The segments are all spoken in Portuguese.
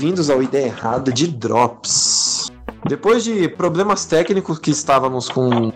bem-vindos ao Ideia Errada de Drops. Depois de problemas técnicos que estávamos com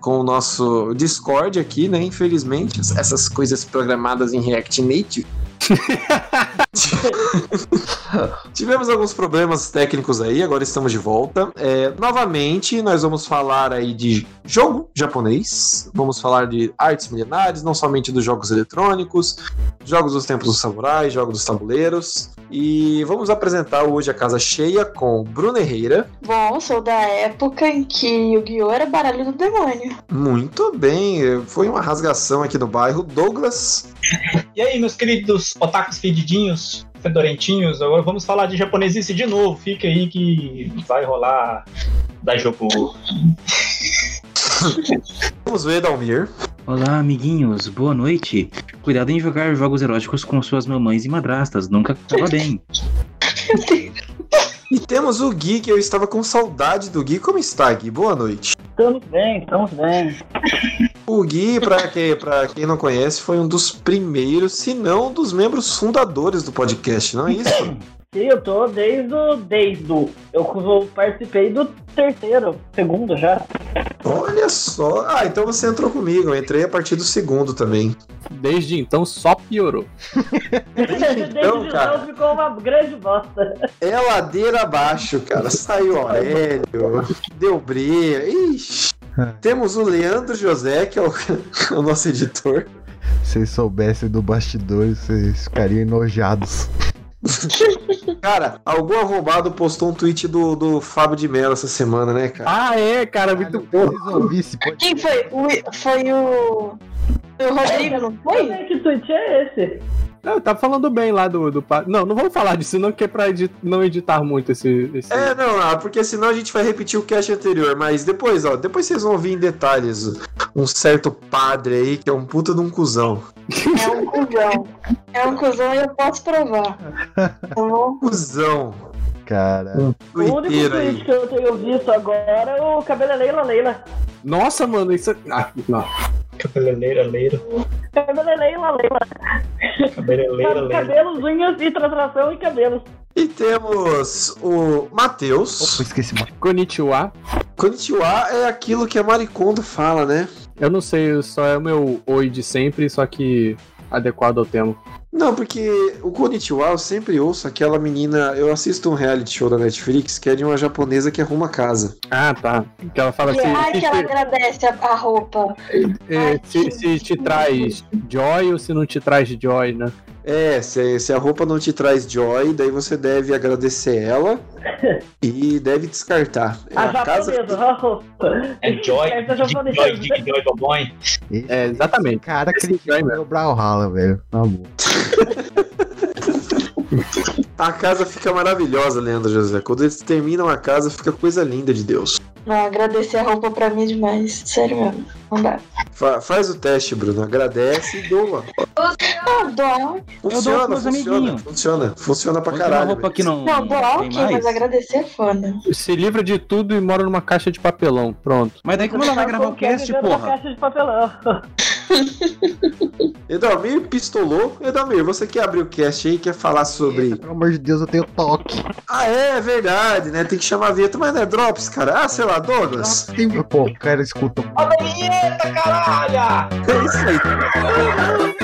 com o nosso Discord aqui, né? Infelizmente, essas coisas programadas em React Native. Tivemos alguns problemas técnicos aí, agora estamos de volta. É, novamente, nós vamos falar aí de jogo japonês, vamos falar de artes milenares, não somente dos jogos eletrônicos, jogos dos tempos dos samurais, jogos dos tabuleiros. E vamos apresentar hoje a casa cheia com Bruna Herrera. Bom, sou da época em que Yu-Gi-Oh! era baralho do demônio. Muito bem, foi uma rasgação aqui no bairro. Douglas. E aí, meus queridos otakus fedidinhos, fedorentinhos, agora vamos falar de japonesice de novo. Fica aí que vai rolar da jogo. Vamos ver, Dalmir. Olá, amiguinhos, boa noite. Cuidado em jogar jogos eróticos com suas mamães e madrastas, nunca acaba bem. E temos o Gui, que eu estava com saudade do Gui. Como está, Gui? Boa noite. Estamos bem, estamos bem. O Gui, pra, que, pra quem não conhece, foi um dos primeiros, se não dos membros fundadores do podcast, não é isso? Sim, eu tô desde o. Desde o. Eu participei do terceiro, segundo já. Olha só. Ah, então você entrou comigo. Eu entrei a partir do segundo também. Desde então só piorou. Desde então, cara, ficou uma grande bosta. É ladeira abaixo, cara. Saiu Aurélio, deu briga. Ixi. Temos o Leandro José, que é o, o nosso editor. Se vocês soubessem do bastidor, vocês ficariam enojados. Cara, algum arrombado postou um tweet do, do Fábio de Mello essa semana, né, cara? Ah, é, cara, muito bom. Quem foi? O, foi o. O Rodrigo, não foi? Que tweet é esse? Não, tá falando bem lá do. do não, não vamos falar disso, não, que é pra edit, não editar muito esse, esse, É, não, ah, porque senão a gente vai repetir o cast anterior, mas depois, ó, depois vocês vão ouvir em detalhes um certo padre aí que é um puta de um cuzão. É um cuzão. É um cuzão e eu posso provar. Então... Cuzão. Cara. Um o único tweet que eu tenho visto agora é o cabelo é Leila Leila. Nossa, mano, isso é. Ah, não. Cabeleleira, leira. Cabeleleira, leira. Cabeleleira, leira. Cabelos, unhas e translação e cabelos. E temos o Matheus. Opa, esqueci. Konnichiwa. Konnichiwa é aquilo que a Maricondo fala, né? Eu não sei, só é o meu oi de sempre, só que adequado ao tema. Não, porque o Konnichiwa eu sempre ouço aquela menina. Eu assisto um reality show da Netflix que é de uma japonesa que arruma casa. Ah, tá. Que ela fala E assim. ai, que ela agradece a, roupa. é, se, se te traz joy ou se não te traz joy, né? É, se, se a roupa não te traz joy, daí você deve agradecer ela e deve descartar. A a casa japonesa, a roupa. É Joy, Essa Dick japonesa. Joy, Dick Joy, Bobõe. É, exatamente. cara critica joy o meu Brawlhalla, velho. Na boa. A casa fica maravilhosa, Leandro José. Quando eles terminam a casa, fica coisa linda de Deus. Não, agradecer a roupa pra mim é demais. Sério mesmo. Não dá. Fa- faz o teste, Bruno. Agradece e doa. Ah, dó. Funciona, pros funciona, amiguinhos. funciona. Funciona pra uma caralho. roupa que não, Não, tem ok, mas agradecer é foda. Se livra de tudo e mora numa caixa de papelão. Pronto. Mas daí como ela vai gravar o cast, uma porra? caixa de papelão. Edalmir pistolou. Edalmir, você quer abrir o cast aí, quer falar sobre. Pelo amor de Deus, eu tenho toque. Ah, é, é verdade, né? Tem que chamar a vinheta, mas não é Drops, cara. Ah, sei lá, Douglas. Tem... Pô, o cara escuta. Olha a vinheta, caralho! É isso aí.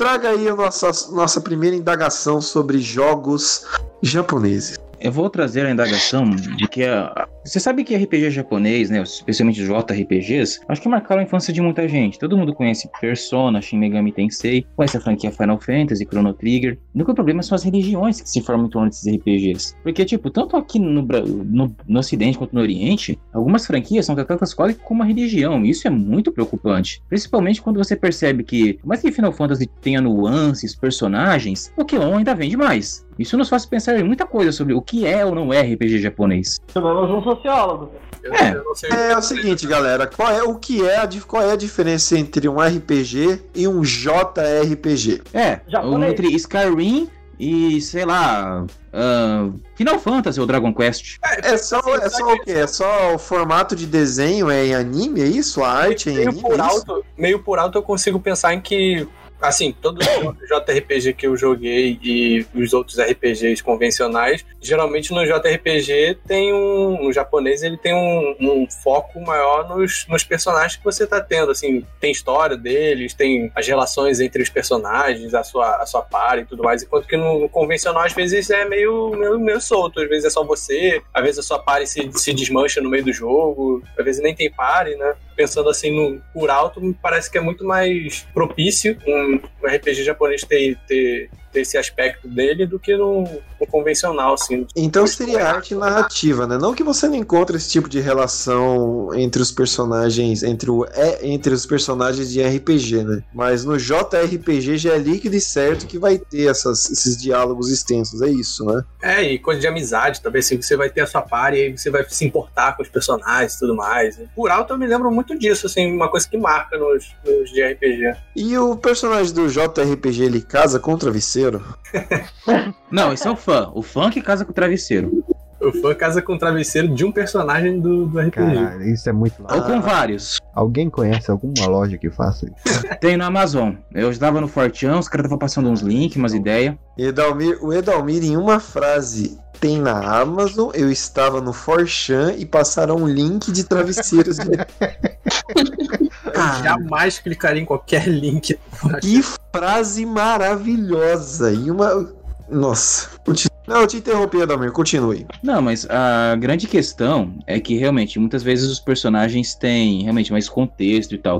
Traga aí a nossa, nossa primeira indagação sobre jogos japoneses. Eu vou trazer a indagação de que a, Você sabe que RPG japonês, né, especialmente JRPGs, acho que marcaram a infância de muita gente. Todo mundo conhece Persona, Shin Megami Tensei, conhece a franquia Final Fantasy, Chrono Trigger. O único problema são as religiões que se formam em torno desses RPGs. Porque, tipo, tanto aqui no, no, no Ocidente quanto no Oriente, algumas franquias são tratadas quase como uma religião. E isso é muito preocupante. Principalmente quando você percebe que, por mais que Final Fantasy tenha nuances, personagens, Pokémon ainda vende mais. Isso nos faz pensar em muita coisa sobre o que é ou não é RPG japonês. Chamamos um sociólogo. Eu, É. sei. É, o seguinte, galera, qual é o que é a, qual é a diferença entre um RPG e um JRPG? É, Japonês. entre Skyrim e, sei lá, ah, Final Fantasy ou Dragon Quest. É só, é só o quê? É só o formato de desenho é em anime, é isso? A arte é em meio anime? por é isso? alto, meio por alto eu consigo pensar em que assim, todo JRPG que eu joguei e os outros RPGs convencionais, geralmente no JRPG tem um, no japonês ele tem um, um foco maior nos, nos personagens que você tá tendo, assim, tem história deles, tem as relações entre os personagens, a sua, a sua par e tudo mais, enquanto que no, no convencional às vezes é meio, meio, meio solto, às vezes é só você, às vezes a sua pare se, se desmancha no meio do jogo, às vezes nem tem pare, né? Pensando assim no por alto, me parece que é muito mais propício um, RPG japonês ter, ter, ter esse aspecto dele do que no, no convencional, assim. Então seria arte narrativa, né? Não que você não encontre esse tipo de relação entre os personagens, entre, o, é, entre os personagens de RPG, né? Mas no JRPG já é líquido e certo que vai ter essas, esses diálogos extensos, é isso, né? É, e coisa de amizade também, assim, você vai ter a sua par e aí você vai se importar com os personagens e tudo mais. Por alto eu me lembro muito disso, assim, uma coisa que marca nos, nos de RPG. E o personagem do JRPG ele casa com o travesseiro? Não, esse é o fã. O fã que casa com o travesseiro. O fã casa com o travesseiro de um personagem do, do RPG. Caralho, isso é muito Ou com vários. Alguém conhece alguma loja que faça isso? Tem no Amazon. Eu estava no Forteão, os caras estavam passando uns links, umas ideias. Edalmir, o Edalmir, em uma frase, tem na Amazon, eu estava no Forchan e passaram um link de travesseiros. Eu jamais clicaria em qualquer link. que frase maravilhosa! E uma. Nossa. Não, eu te interrompi, Edalmir, continue. Não, mas a grande questão é que realmente muitas vezes os personagens têm realmente mais contexto e tal.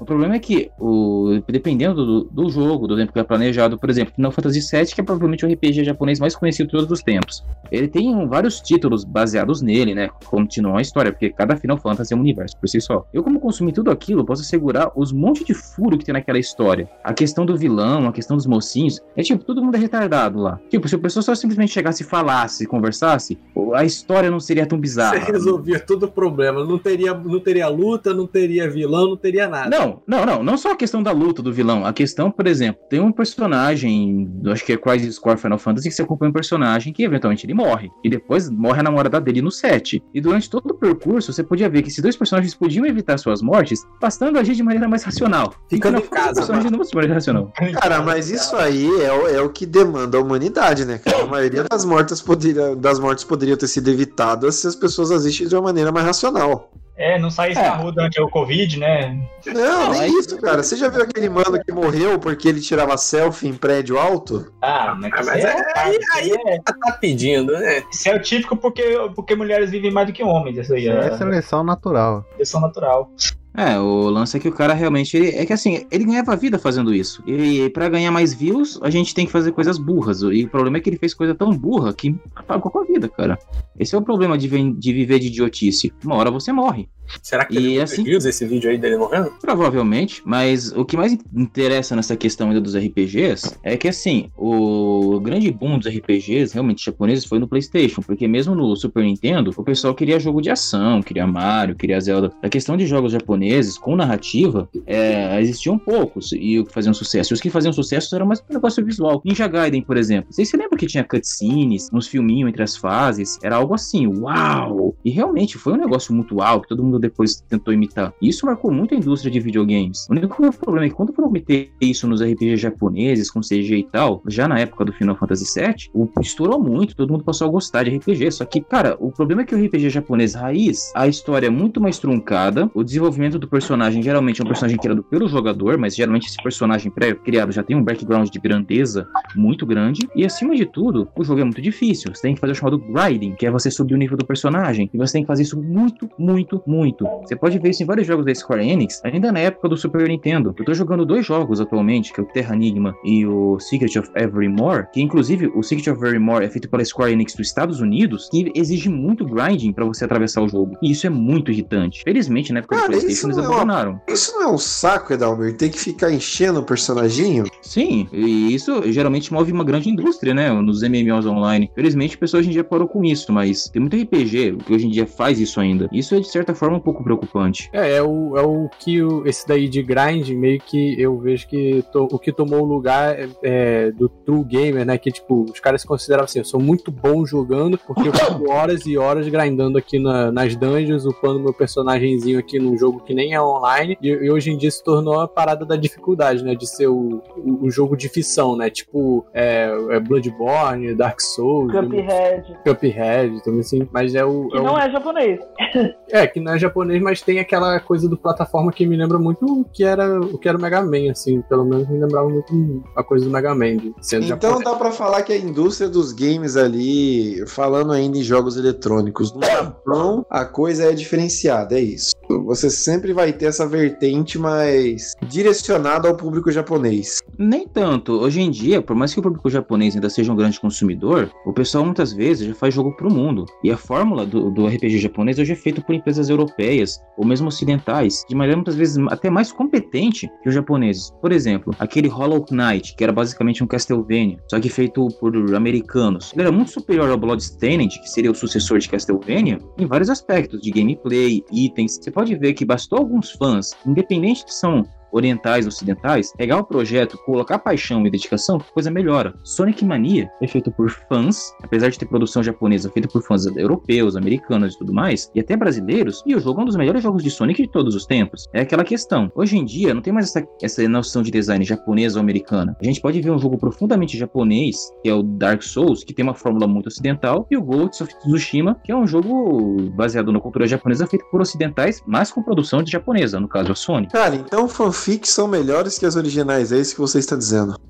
O problema é que, o, dependendo do, do jogo, do tempo que é planejado, por exemplo, Final Fantasy VII, que é provavelmente o RPG japonês mais conhecido de todos os tempos. Ele tem vários títulos baseados nele, né? Continuam a história, porque cada Final Fantasy é um universo por si só. Eu, como consumi tudo aquilo, posso assegurar os montes de furo que tem naquela história. A questão do vilão, a questão dos mocinhos, é tipo, todo mundo é retardado lá. Tipo, se a pessoa só simplesmente chegasse e falasse, conversasse, a história não seria tão bizarra. Você resolvia todo o problema. Não teria, não teria luta, não teria vilão, não teria nada. Não, não, não, não só a questão da luta do vilão. A questão, por exemplo, tem um personagem, acho que é Crisis Core Final Fantasy, que você acompanha um personagem que eventualmente ele morre. E depois morre a namorada dele no set. E durante todo o percurso, você podia ver que esses dois personagens podiam evitar suas mortes, bastando agir de maneira mais racional. Ficando E em casa, personagem não de maneira racional. Cara, mas isso aí é, o- é o que demanda a humanidade, né, cara? A maioria das mortes, poderia, das mortes poderiam ter sido evitadas se as pessoas agissem de uma maneira mais racional. É, não saísse É. na rua durante o Covid, né? Não, Não, nem isso, cara. Você já viu aquele mano que morreu porque ele tirava selfie em prédio alto? Ah, mas, Ah, mas isso é- aí- aí- é, Tá pedindo, né? isso é o típico porque, porque mulheres vivem mais do que homens. Isso aí É é seleção natural. questão natural. É, o lance é que o cara realmente. ele- é que assim, ele ganhava vida fazendo isso. E pra ganhar mais views, a gente tem que fazer coisas burras. E o problema é que ele fez coisa tão burra que apagou com a vida, cara. Esse é o problema de, de viver de idiotice. Uma hora você morre. Será que E assim- views esse vídeo aí dele morrendo? Provavelmente, mas o que mais interessa nessa questão ainda dos RPGs é que assim, o grande boom dos RPGs realmente japoneses foi no PlayStation, porque mesmo no Super Nintendo, o pessoal queria jogo de ação, queria Mario, queria Zelda. A questão de jogos japoneses com narrativa, é, existiam poucos e o que faziam sucesso. E os que faziam sucesso eram mais um negócio visual. Ninja Gaiden, por exemplo. Vocês se lembram que tinha cutscenes, uns filminhos entre as fases? Era algo assim, uau! E realmente foi um negócio muito que todo mundo depois tentou imitar. Isso marcou muito a indústria de videogames. O único problema é que quando foram meter isso nos RPG japoneses, com CG e tal, já na época do Final Fantasy VII, o estourou muito, todo mundo passou a gostar de RPG. Só que, cara, o problema é que o RPG japonês raiz, a história é muito mais truncada, o desenvolvimento do personagem geralmente é um personagem criado pelo jogador, mas geralmente esse personagem pré-criado já tem um background de grandeza muito grande, e acima de tudo, o jogo é muito difícil. Você tem que fazer o chamado grinding, que é você subir o nível do personagem, e você tem que fazer isso muito, muito, muito. Você pode ver isso em vários jogos da Square Enix, ainda na época do Super Nintendo. Eu tô jogando dois jogos atualmente, que é o Terra Enigma e o Secret of Evermore, que inclusive o Secret of Evermore é feito pela Square Enix dos Estados Unidos, que exige muito grinding para você atravessar o jogo. E isso é muito irritante. Felizmente, na época Cara, do PlayStation, eles não é uma- abandonaram. Isso não é um saco, Edalmir? Tem que ficar enchendo o personaginho? Sim, e isso geralmente move uma grande indústria, né? Nos MMOs online. Felizmente, o pessoal hoje em dia parou com isso, mas tem muito RPG que hoje em dia faz isso ainda. Isso é, de certa forma, um pouco preocupante. É, é o, é o que o, esse daí de grind, meio que eu vejo que to- o que tomou o lugar é, é, do true gamer, né? Que tipo, os caras se consideravam assim, eu sou muito bom jogando, porque eu fico horas e horas grindando aqui na- nas dungeons, upando meu personagemzinho aqui num jogo que nem é online. E, e hoje em dia se tornou a parada da dificuldade, né? De ser o, o, o jogo de ficção, né? Tipo, é, é Bloodborne, Dark Souls, Cuphead. Cuphead, também assim. Mas é o. Que é o- não é japonês. é, que não é japonês, mas tem aquela coisa do plataforma que me lembra muito o que era o que era o Mega Man, assim. Pelo menos me lembrava muito a coisa do Mega Man, de sendo Então japonês. dá pra falar que a indústria dos games ali, falando ainda em jogos eletrônicos, no Japão a coisa é diferenciada, é isso. Você sempre vai ter essa vertente mais direcionada ao público japonês. Nem tanto. Hoje em dia, por mais que o público japonês ainda seja um grande consumidor, o pessoal muitas vezes já faz jogo pro mundo. E a fórmula do, do RPG japonês hoje é feita por empresas europeias ou mesmo ocidentais, de maneira muitas vezes até mais competente que os japoneses. Por exemplo, aquele Hollow Knight, que era basicamente um Castlevania, só que feito por americanos. Ele era muito superior ao Bloodstained, que seria o sucessor de Castlevania, em vários aspectos, de gameplay, itens. Você pode ver que bastou alguns fãs, independente se são orientais, ocidentais, pegar o projeto, colocar paixão e dedicação, coisa melhora. Sonic Mania é feito por fãs, apesar de ter produção japonesa, feita por fãs europeus, americanos e tudo mais, e até brasileiros, e o jogo é um dos melhores jogos de Sonic de todos os tempos. É aquela questão. Hoje em dia, não tem mais essa, essa noção de design japonesa ou americana. A gente pode ver um jogo profundamente japonês, que é o Dark Souls, que tem uma fórmula muito ocidental, e o Ghost of Tsushima, que é um jogo baseado na cultura japonesa, feito por ocidentais, mas com produção de japonesa, no caso a Sony. Cara, então fanfics são melhores que as originais, é isso que você está dizendo.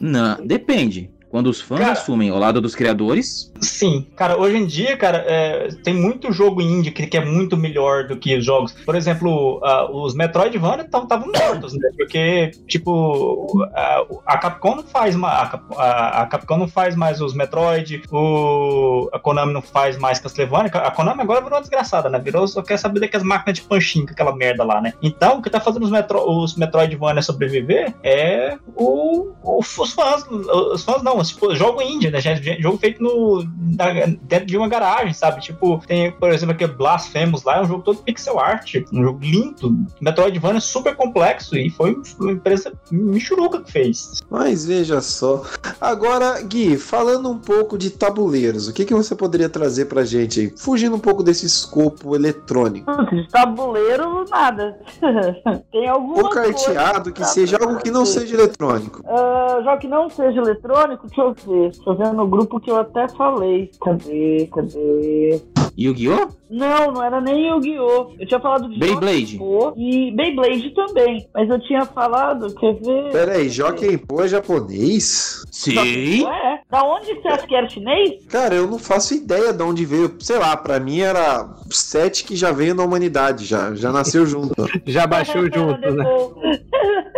Não, depende. Quando os fãs Cara- assumem ao lado dos criadores, Sim, cara, hoje em dia, cara, é, tem muito jogo indie que, que é muito melhor do que os jogos. Por exemplo, ah, os Metroidvania estavam mortos, né? Porque, tipo, a, a Capcom não faz mais. A, a- Capcom não faz mais os Metroid, o, a Konami não faz mais Castlevania. A Konami agora virou uma desgraçada, né? Virou, só quer saber daquelas máquinas de panchinho, com aquela merda lá, né? Então, o que tá fazendo os, Metro, os Metroidvania sobreviver é o, o- os fãs. Os fãs não, tipo, jogo indie, né? gente? Jogo feito no, na- dentro de uma garagem, sabe? Tipo, tem, por exemplo, aquele Blasphemous lá, é um jogo todo pixel art, um jogo lindo. Metroidvania é super complexo e foi uma empresa michuruca que fez. Mas veja só. Agora, Gui, falando um pouco de tabuleiros, o que, que você poderia trazer pra gente aí? Fugindo um pouco desse escopo eletrônico. De tabuleiro, nada. Tem alguma Ou carteado, que seja algo que não seja eletrônico. Ah, jogo que não seja eletrônico, deixa eu ver. Tô vendo no grupo que eu até falei. Cadê? Cadê? Yu-Gi-Oh! Não, não era nem Yu-Gi-Oh! Eu tinha falado de Beyblade. E Beyblade também. Mas eu tinha falado, quer ver? Pera aí, Jockey Pô é japonês? Sim! Ué, da onde você acha que era chinês? Cara, eu não faço ideia de onde veio. Sei lá, pra mim era sete que já veio na humanidade, já, já nasceu junto. Já baixou junto, né?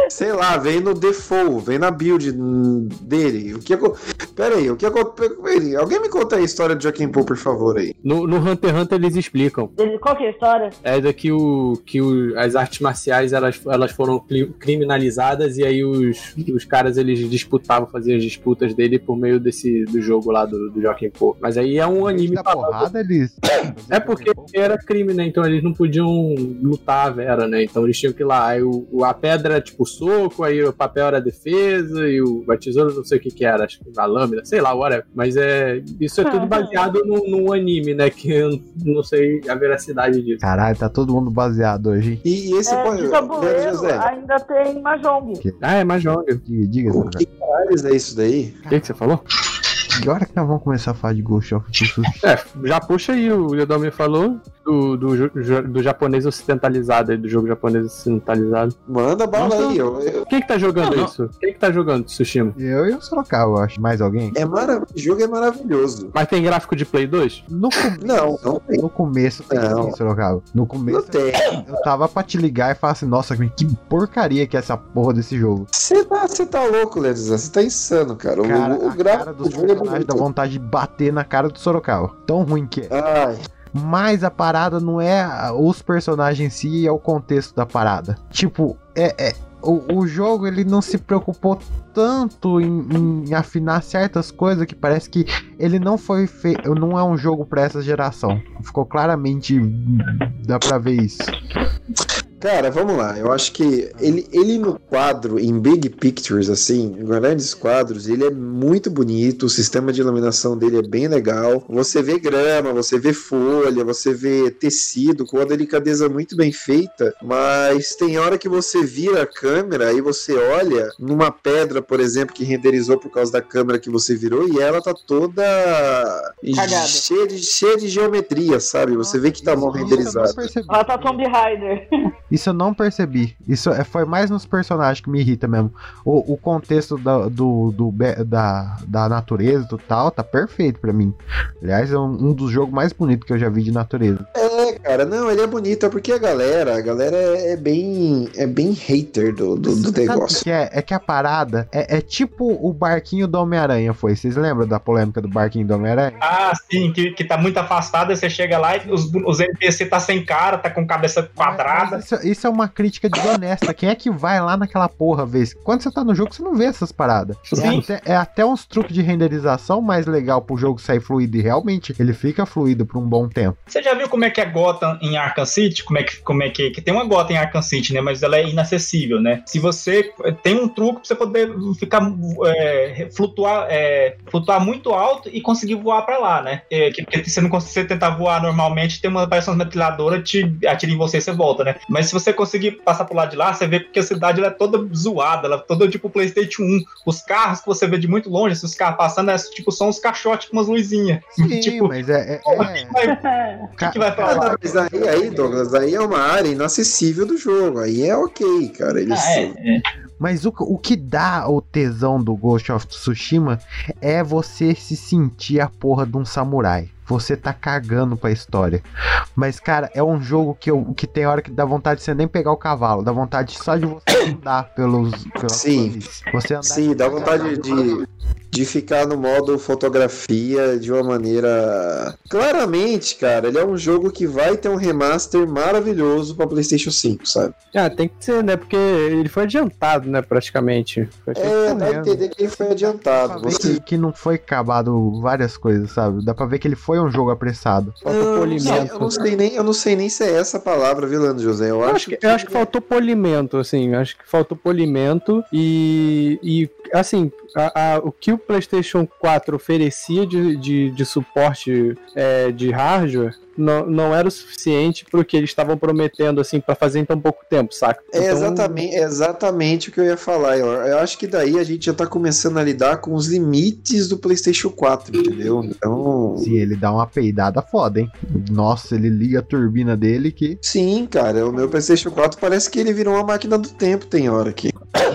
Sei lá, veio no default, veio na build dele. O que Pera aí, o que aconteceu? Alguém me conta a história de Joaquim Pô, por favor, aí. No, no Hunter x Hunter eles explicam. Qual que é a história? É daqui o que o, as artes marciais elas, elas foram criminalizadas e aí os, os caras eles disputavam, faziam as disputas dele por meio desse do jogo lá do, do Joaquim Pô. Mas aí é um anime da porrada, eles. É porque era crime, né? Então eles não podiam lutar a Vera, né? Então eles tinham que ir lá. Aí o, o- a pedra era tipo soco, aí o papel era defesa, e o a tesoura não sei o que que era, acho que a lâmina, sei lá, whatever. Mas é, isso é tudo baseado num, num anime, né, que eu não sei a veracidade disso. Caralho, tá todo mundo baseado hoje. hein? E, e esse É, pô, de tabuleiro José, ainda tem Mahjong. Ah, é Mahjong. Diga, diga, o que caralho é isso daí? O que, que você falou? Que hora que nós vamos começar a falar de Ghost of Tsushima? É, já puxa aí, o Yodomi falou do, do, do japonês ocidentalizado, aí, do jogo japonês ocidentalizado. Manda bala Nossa. aí. eu- eu- Quem que tá jogando Não, não. isso? Quem que tá jogando Tsushima? Eu e o Sorocaba, eu acho. Mais alguém? É mara... O jogo é maravilhoso. Mas tem gráfico de Play 2? No começo. Não, não tem. No começo tem Não. sim, Sorocaba. No Não começo tem. eu tava pra te ligar e falar assim, nossa, que porcaria que é essa porra desse jogo. Você tá, você tá louco, Ledizan. Você tá insano, cara. O, Cara, o, o gráfico cara do jogo personagens dá vontade de bater na cara do Sorocaba. Tão ruim que é. Ai, Mas a parada não é os personagens em si, é o contexto da parada. Tipo, é, é- o, o jogo ele não se preocupou tanto em, em afinar certas coisas que parece que ele não foi feito. Não é um jogo pra essa geração. Ficou claramente. dá pra ver isso. Cara, vamos lá. Eu acho que ele, ele no quadro, em big pictures, assim, em grandes quadros, ele é muito bonito. O sistema de iluminação dele é bem legal. Você vê grama, você vê folha, você vê tecido com uma delicadeza muito bem feita. Mas tem hora que você vira a câmera e você olha numa pedra, por exemplo, que renderizou por causa da câmera que você virou e ela tá toda cheia de, cheia de geometria, sabe? Você vê que tá mal Isso eu não renderizado. Ela tá Tomb Raider. Isso eu não percebi. Isso é- foi mais nos personagens que me irrita mesmo. O, o contexto da, do, do da, da natureza e tal tá perfeito pra mim. Aliás, é um, um dos jogos mais bonitos que eu já vi de natureza. É, cara, não, ele é bonito, é porque a galera, a galera é, é bem, é bem hater do, do, do negócio. que é? É que a parada é, é tipo o barquinho do Homem-Aranha foi. Vocês lembram da polêmica do barquinho do Homem-Aranha? Ah, sim, que, que tá muito afastado, você chega lá e os, os NPC tá sem cara, tá com cabeça quadrada. Isso, isso é uma crítica desonesta. Quem é que vai lá naquela porra, vez? Quando você tá no jogo, você não vê essas paradas. É Sim. até, é até uns truques de renderização mais legal pro jogo sair fluido. E realmente, ele fica fluido por um bom tempo. Você já viu como é que é Gotham em Arkham City? Como é que, como é que, que tem uma Gotham em Arkham City, né? Mas ela é inacessível, né? Se você tem um truque pra você poder ficar é, flutuar, é, flutuar muito alto e conseguir voar pra lá, né? É, que, porque você não consegue tentar voar normalmente, tem uma parece uma metralhadora te atira em você e você volta, né? Mas se você conseguir passar pro lado de lá, você vê que a cidade ela é toda zoada, ela é toda tipo PlayStation 1. Os carros que você vê de muito longe, esses carros passando, é, tipo, são uns caixotes com umas luzinhas. Sim, tipo, mas é. é- pô, é- quem vai, quem que vai? Ah, mas aí, aí, Douglas, aí é uma área inacessível do jogo. Aí é ok, cara. Eles, Ah, é, é. Mas o, o que dá o tesão do Ghost of Tsushima é você se sentir a porra de um samurai. Você tá cagando pra história. Mas, cara, é um jogo que, eu, que tem hora que dá vontade de você nem pegar o cavalo. Dá vontade só de você andar pelos. pelas Sim. Você andar Sim, dá vontade de, de ficar no modo fotografia de uma maneira. Claramente, cara, ele é um jogo que vai ter um remaster maravilhoso pra PlayStation 5, sabe? Ah, tem que ser, né? Porque ele foi adiantado, né? Praticamente. Foi É, dá a correndo. entender que ele foi adiantado. pra Você... que, que não foi acabado várias coisas, sabe? Dá pra ver que ele foi um jogo apressado. Faltou polimento. eu não sei nem, eu não sei nem se é essa a palavra, Vilano José. Eu, Eu acho, que, eu acho que faltou polimento, assim. eu Acho que faltou polimento e, e assim, a- a- o que o PlayStation 4 oferecia de, de, de suporte é, de hardware não, não era o suficiente pro que eles estavam prometendo, assim, pra fazer em tão pouco tempo, saca? É Então, exatamente, é exatamente o que eu ia falar. Eu, eu acho que daí a gente já tá começando a lidar com os limites do PlayStation 4, entendeu? Então. Sim, ele dá uma peidada foda, hein? Nossa, ele liga a turbina dele que. Sim, cara, o meu PlayStation 4 parece que ele virou uma máquina do tempo, tem hora aqui.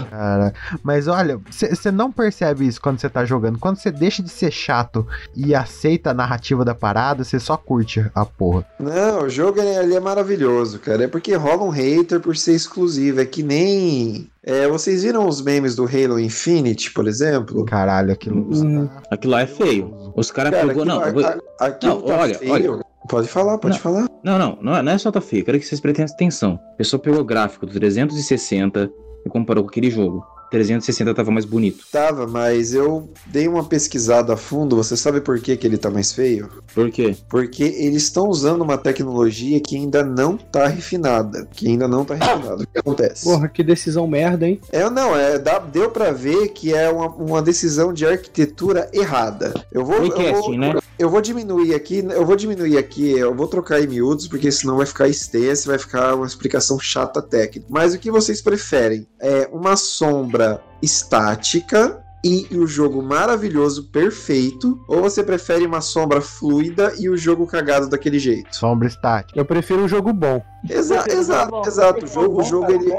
Cara, mas olha, você não percebe isso quando você tá jogando. Quando você deixa de ser chato e aceita a narrativa da parada, você só curte a porra. Não, o jogo ele, ele é maravilhoso, cara. É porque rola um hater por ser exclusivo. É que nem. é, vocês viram os memes do Halo Infinite, por exemplo? Caralho, aquilo. Hum. Aquilo lá é feio. Os caras Cara, pegou. Não, vou- a- aquilo Não, tá olha, feio. olha. Pode falar, pode Não. falar. Não, não, não é, não é só tá feio. Quero que vocês prestem atenção. A pessoa pegou o gráfico do 360 e comparou com aquele jogo. 360 tava mais bonito. Tava, mas eu dei uma pesquisada a fundo. Você sabe por que, que ele tá mais feio? Por quê? Porque eles estão usando uma tecnologia que ainda não tá refinada. Que ainda não tá refinada. O que acontece? Porra, que decisão merda, hein? É, não, é, dá- deu pra ver que é uma, uma decisão de arquitetura errada. Eu vou, eu vou, né? eu vou diminuir aqui, eu vou diminuir aqui, eu vou trocar em miúdos, porque senão vai ficar extenso, vai ficar uma explicação chata técnica. Mas o que vocês preferem? É uma sombra estática e o jogo maravilhoso, perfeito, ou você prefere uma sombra fluida e o jogo cagado daquele jeito? Sombra estática. Eu prefiro um jogo bom. Exa exato, exato. O jogo, o jogo ele,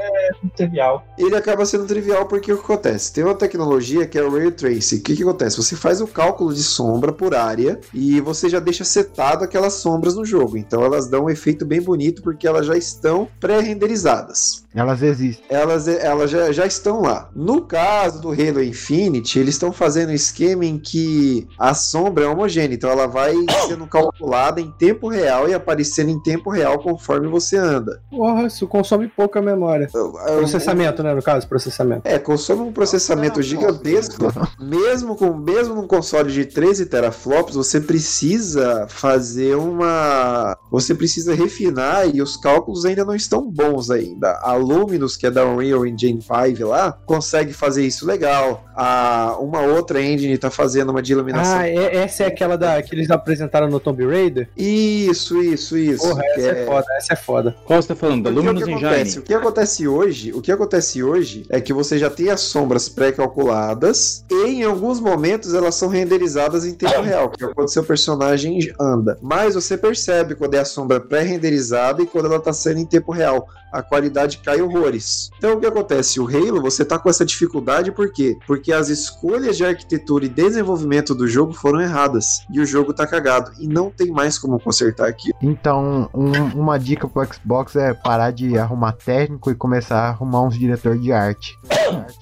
trivial. ele acaba sendo trivial porque o que acontece? Tem uma tecnologia que é o Ray Tracing. O que, que acontece? Você faz o cálculo de sombra por área e você já deixa setado aquelas sombras no jogo. Então elas dão um efeito bem bonito porque elas já estão pré-renderizadas. Elas existem. Elas, elas já, já estão lá. No caso do Halo Infinite, eles estão fazendo um esquema em que a sombra é homogênea. Então ela vai sendo calculada em tempo real e aparecendo em tempo real conforme você anda. Porra, isso consome pouca memória. Processamento, né? No caso, processamento. É, consome um processamento gigantesco. Mesmo com mesmo num console de 13 teraflops, você precisa fazer uma. Você precisa refinar e os cálculos ainda não estão bons ainda. A Luminous, que é da Unreal Engine 5 lá, consegue fazer isso legal. A, uma outra engine tá fazendo uma de iluminação. Ah, é- essa é aquela da, que eles apresentaram no Tomb Raider? Isso, isso, isso. Porra, essa é foda, essa é foda. Qual você tá falando? Da Luminous o que acontece? Engine? O que acontece hoje? O que acontece hoje é que você já tem as sombras pré-calculadas e em alguns momentos elas são renderizadas em tempo real, que é quando seu personagem anda. Mas você percebe quando é a sombra pré-renderizada e quando ela tá sendo em tempo real. A qualidade cai horrores. Então o que acontece? O Halo, você tá com essa dificuldade por quê? Porque as escolhas de arquitetura e desenvolvimento do jogo foram erradas. E o jogo tá cagado. E não tem mais como consertar aquilo. Então, um- uma dica pro Xbox é parar de arrumar técnico e começar a arrumar uns diretor de arte.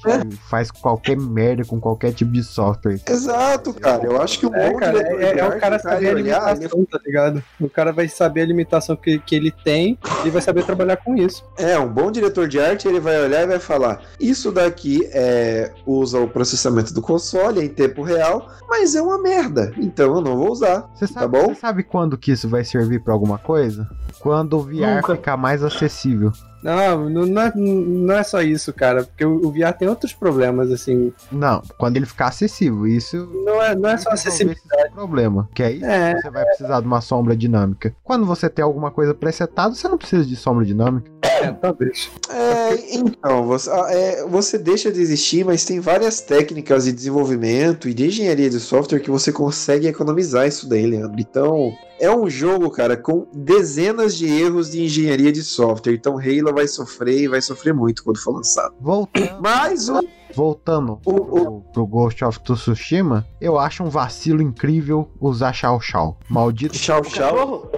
Arte faz qualquer merda com qualquer tipo de software. Exato, cara. Eu acho que um É, bom cara, diretor é, de é o cara o cara saber a limitação, tá ligado? O cara vai saber a limitação que, que ele tem e vai saber trabalhar com isso. É, um bom diretor de arte, ele vai olhar e vai falar: Isso daqui é, usa o processamento do console é em tempo real, mas é uma merda. Então eu não vou usar. Você Tá sabe, bom? você sabe quando que isso vai servir pra alguma coisa? Quando o VR Nunca. ficar mais acessível. Não, não, não é, não é só isso, cara. Porque o, o VR tem outros problemas, assim. Não, quando ele ficar acessível. Isso Não é, não é só acessibilidade. esse problema. Que aí É, você vai precisar de uma sombra dinâmica. Quando você tem alguma coisa presetada, você não precisa de sombra dinâmica. é, talvez. É, então, você, ah, é, você deixa de existir, mas tem várias técnicas de desenvolvimento e de engenharia de software que você consegue economizar isso daí, Leandro. Então, é um jogo, cara, com dezenas de erros de engenharia de software. Então, Halo vai sofrer e vai sofrer muito quando for lançado. Voltando, Mas o voltando O- pro, pro Ghost of Tsushima, eu acho um vacilo incrível usar Shao Shao. Maldito. Shao Shao.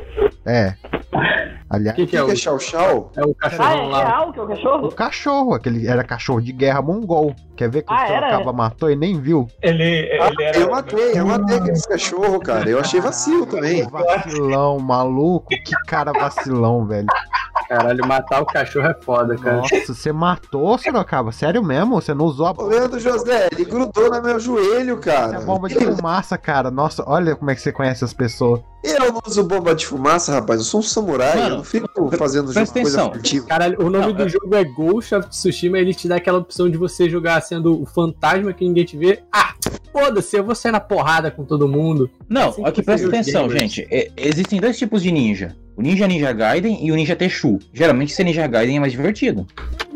É. Aliás, O que, O que é que o, é Shao Shao? é o Ah, cachorrão é lá? real que é o cachorro? o cachorro, aquele era cachorro de guerra mongol. Quer ver que Ah, o acaba matou e nem viu? Ele, ele era. Eu matei, eu matei aquele cachorro, cara. Eu achei vacilo também. Vacilão, maluco. Que cara vacilão, velho. Caralho, matar o cachorro é foda, cara. Nossa, você matou, Sorocaba? Sério mesmo? Você não usou a Ô, Leandro José, ele grudou no meu joelho, cara. é bomba de fumaça, cara. Nossa, olha como é que você conhece as pessoas. Eu não uso bomba de fumaça, rapaz. Eu sou um samurai. Mano, eu não fico fazendo coisa atenção. furtiva. Caralho, o nome Não, do é- jogo é Ghost of Tsushima, ele te dá aquela opção de você jogar sendo o fantasma que ninguém te vê. Ah, foda-se, eu vou sair na porrada com todo mundo. Não, Assim aqui que presta atenção, gamers. gente. É, existem dois tipos de ninja. O ninja Ninja Gaiden e o ninja Teshu. Geralmente ser ninja Gaiden é mais divertido.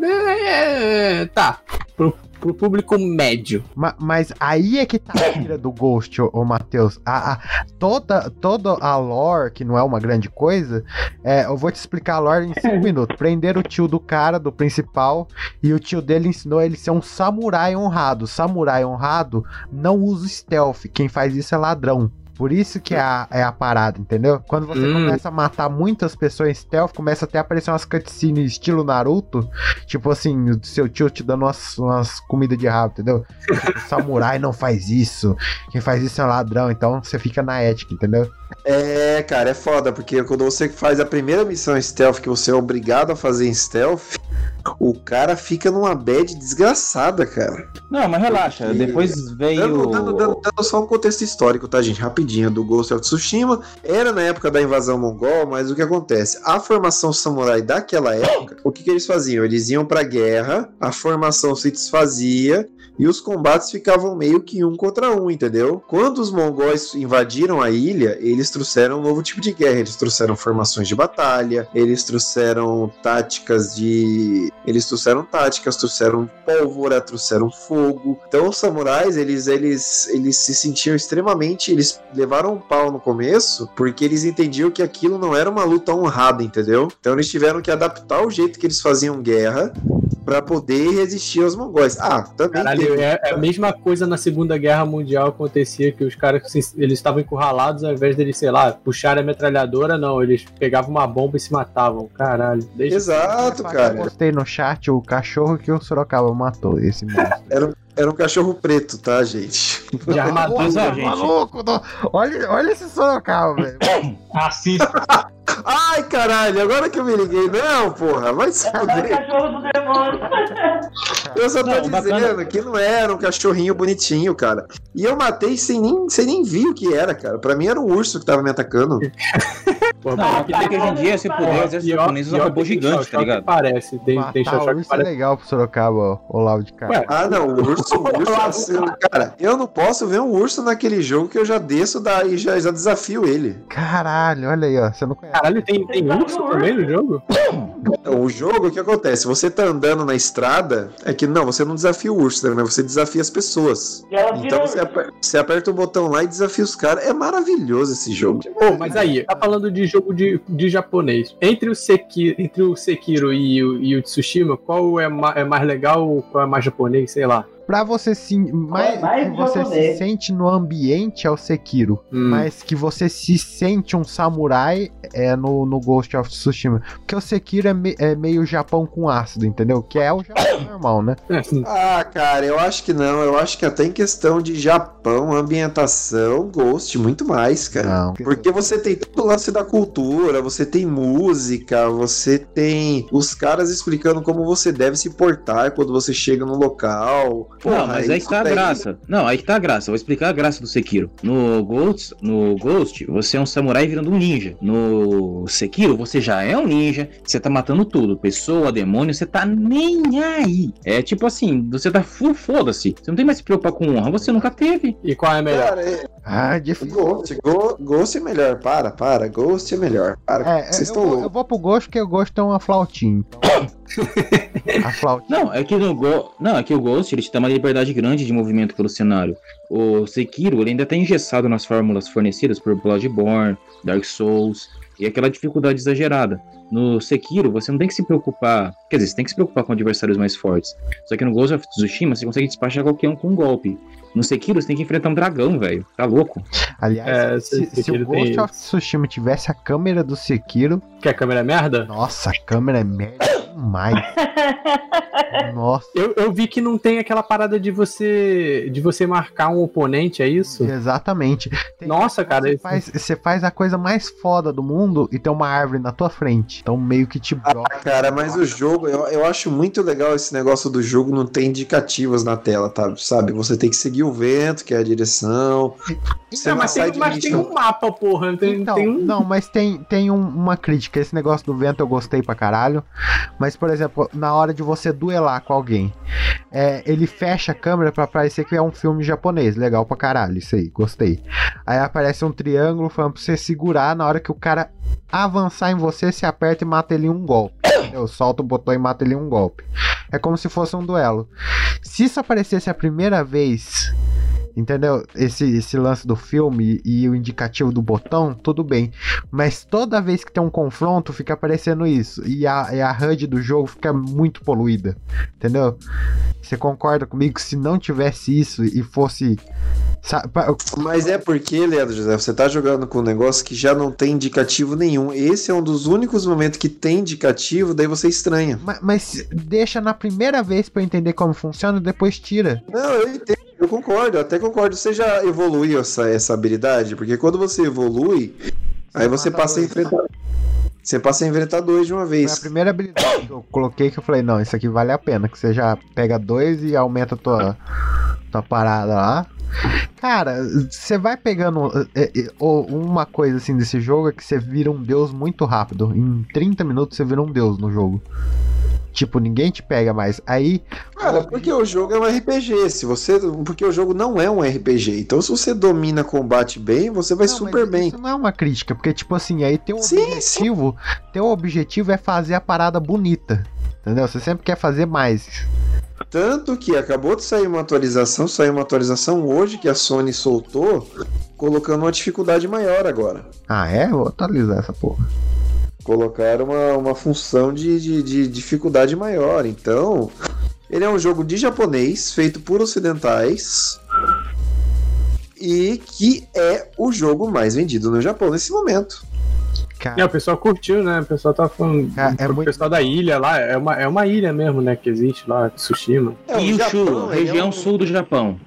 É, é, tá. Pro, pro público médio. Ma- mas aí é que tá a tira do Ghost, ô, ô Matheus. A, a- toda, toda a lore, que não é uma grande coisa, é, eu vou te explicar a lore em 5 minutos. Prenderam o tio do cara, do principal, e o tio dele ensinou ele a ser um samurai honrado. Samurai honrado não usa stealth. Quem faz isso é ladrão. Por isso que é a, é a parada, entendeu? Quando você Hum. começa a matar muitas pessoas em stealth, começa até a aparecer umas cutscenes estilo Naruto. Tipo assim, o seu tio te dando umas, umas comidas de rabo, entendeu? O samurai não faz isso. Quem faz isso é um ladrão. Então você fica na ética, entendeu? É, cara, é foda, porque quando você faz a primeira missão stealth, que você é obrigado a fazer em stealth, o cara fica numa bad desgraçada, cara. Não, mas relaxa. Porque- Depois veio. Dando, dando, dando- dando só um contexto histórico, tá, gente? Rapidinho, do Ghost of Tsushima. Era na época da invasão mongol, mas o que acontece? A formação samurai daquela época, o que, que eles faziam? Eles iam pra guerra, a formação se desfazia. E os combates ficavam meio que um contra um, entendeu? Quando os mongóis invadiram a ilha, eles trouxeram um novo tipo de guerra. Eles trouxeram formações de batalha, eles trouxeram táticas de. Eles trouxeram táticas, trouxeram pólvora, trouxeram fogo. Então os samurais, eles, eles, eles se sentiam extremamente. Eles levaram um pau no começo, porque eles entendiam que aquilo não era uma luta honrada, entendeu? Então eles tiveram que adaptar o jeito que eles faziam guerra pra poder resistir aos mongóis. Ah, também Caralho, teve- é, é a mesma coisa na Segunda Guerra Mundial acontecia que os caras eles estavam encurralados ao invés deles, sei lá, puxarem a metralhadora, não, eles pegavam uma bomba e se matavam. Caralho, deixa Exato, Eu cara. postei no chat o cachorro que o Sorocaba matou, esse monstro. Era um cachorro preto, tá, gente? de armadura, Nossa, gente. maluco! não- Olha, olha esse Sorocaba, velho. Assista. Ai, caralho, agora que eu me liguei. Não, porra, vai se É o fuder. cachorro do demônio. Eu só tô Não, dizendo bacana- que não era um cachorrinho bonitinho, cara. E eu matei sem nem, sem nem ver o que era, cara. Pra mim era um urso que tava me atacando. Pô, Não, porque hoje em dia, se puder, o exército pior- japonês usa pior robô que tem gigante, tá ligado? Que parece, tem, tem Xiao Matar Xiao o que urso é legal pro Sorocaba, o Lau de cara. Ah, não, o urso, o urso é assim, Cara, eu não posso ver um urso naquele jogo que eu já desço daí e já, já desafio ele. Caralho, olha aí, ó. Você não conhece. Caralho, tem, tem urso também no jogo? Então, o jogo, o que acontece? Você tá andando na estrada, é que não, você não desafia o urso, né? Você desafia as pessoas. Então você, aper- você aperta o botão lá e desafia os caras. É maravilhoso esse jogo. Pô, mas aí, tá falando de jogo de, de japonês. Entre o, Seki, entre o Sekiro e o, e o Tsushima, qual é, ma- é mais legal, qual é mais japonês, sei lá. Pra você se. Mais, mais que você japonês. se sente no ambiente é o Sekiro. Hum. Mas que você se sente um samurai é no, no Ghost of Tsushima. Porque o Sekiro é, me- é meio Japão com ácido, entendeu? Que é o Japão normal, né? É, Ah, cara, eu acho que não. Eu acho que até em questão de Japão, ambientação, Ghost, muito mais, cara. Não. Porque você tem todo o lance da cultura, você tem música, você tem os caras explicando como você deve se portar quando você chega no local. Não, mas aí que tá a graça. Não, aí que tá a graça. Eu vou explicar a graça do Sekiro. No Ghost, no Ghost, você é um samurai virando um ninja. No Sekiro, você já é um ninja, você tá matando tudo. Pessoa, demônio, você tá nem aí. É tipo assim, você tá full foda-se. Você não tem mais que se preocupar com honra, você nunca teve. E qual é melhor? Cara, é- Ah, difícil. Ghost, Go- Ghost é melhor. Para, para. Ghost é melhor. Para. É, Vocês eu, estão vou, eu vou pro Ghost porque o Ghost tem uma flautinha. Então... Não, é que no Go... Não, é que o Ghost ele te dá uma liberdade grande de movimento pelo cenário. O Sekiro ele ainda tá engessado nas fórmulas fornecidas por Bloodborne, Dark Souls e aquela dificuldade exagerada. No Sekiro, você não tem que se preocupar. Quer dizer, você tem que se preocupar com adversários mais fortes. Só que no Ghost of Tsushima, você consegue despachar qualquer um com um golpe. No Sekiro, você tem que enfrentar um dragão, velho. Tá louco? Aliás, É, se, esse se o Ghost of Tsushima tivesse a câmera do Sekiro, Que a câmera é merda? nossa, a câmera é merda demais. Nossa. Eu, eu vi que não tem aquela parada de você de você marcar um oponente, é isso? Exatamente. Tem- Nossa, cara, Você esse- faz, você faz a coisa mais foda do mundo e tem uma árvore na tua frente. Então meio que te bloca. Ah, cara, mas o jogo, eu, eu acho muito legal esse negócio do jogo não ter indicativos na tela, tá? Sabe? Você tem que seguir o vento, que é a direção. Você Não, mas tem, de mas tem um mapa, porra. Tem, Então, tem um. não, mas tem, tem um- uma crítica. Esse negócio do vento eu gostei pra caralho. Mas, por exemplo, na hora de você duelar com alguém, é, ele fecha a câmera pra parecer que é um filme japonês. Legal pra caralho, isso aí, gostei. Aí aparece um triângulo falando pra você segurar. Na hora que o cara avançar em você, se aperta e mata ele em um golpe. Eu solto o botão e mato ele em um golpe. É como se fosse um duelo. Se isso aparecesse a primeira vez Entendeu? Esse, esse lance do filme e o indicativo do botão, tudo bem. Mas toda vez que tem um confronto, fica aparecendo isso. E a, e a HUD do jogo fica muito poluída. Entendeu? Você concorda comigo que se não tivesse isso e fosse. Mas é porque, Leandro José, você tá jogando com um negócio que já não tem indicativo nenhum. Esse é um dos únicos momentos que tem indicativo, daí você estranha. ma- Mas deixa na primeira vez pra eu entender como funciona, depois tira. Não, eu entendo, eu concordo, eu até concordo. Você já evoluiu essa, essa habilidade? Porque quando você evolui, aí você passa a dois. enfrentar. Você passa a enfrentar dois de uma Foi a vez. primeira habilidade que eu coloquei que eu falei, não, isso aqui vale a pena, que você já pega dois e aumenta a tua, tua parada lá. Cara, você vai pegando. é, é, uma coisa assim desse jogo é que você vira um deus muito rápido. Em 30 minutos você vira um deus no jogo. Tipo, ninguém te pega mais. Aí. Cara, porque o jogo é um RPG. Se você, porque o jogo não é um RPG. Então, se você domina combate bem, você vai Não, super mas bem. Isso não é uma crítica, porque, tipo assim, aí teu Sim, objetivo. Teu objetivo é fazer a parada bonita. Entendeu? Você sempre quer fazer mais. Tanto que acabou de sair uma atualização, saiu uma atualização hoje que a Sony soltou, colocando uma dificuldade maior agora. Ah, é? Vou atualizar essa porra. Colocaram uma, uma função de, de, de dificuldade maior. Então, ele é um jogo de japonês, feito por ocidentais. E que é o jogo mais vendido no Japão nesse momento. Cara, É, o pessoal curtiu, né? O pessoal tá falando. Cara, é o muito- pessoal da ilha lá, é uma, é uma ilha mesmo, né? Que existe lá, Tsushima. É, Kyushu, ele é região um- sul do Japão.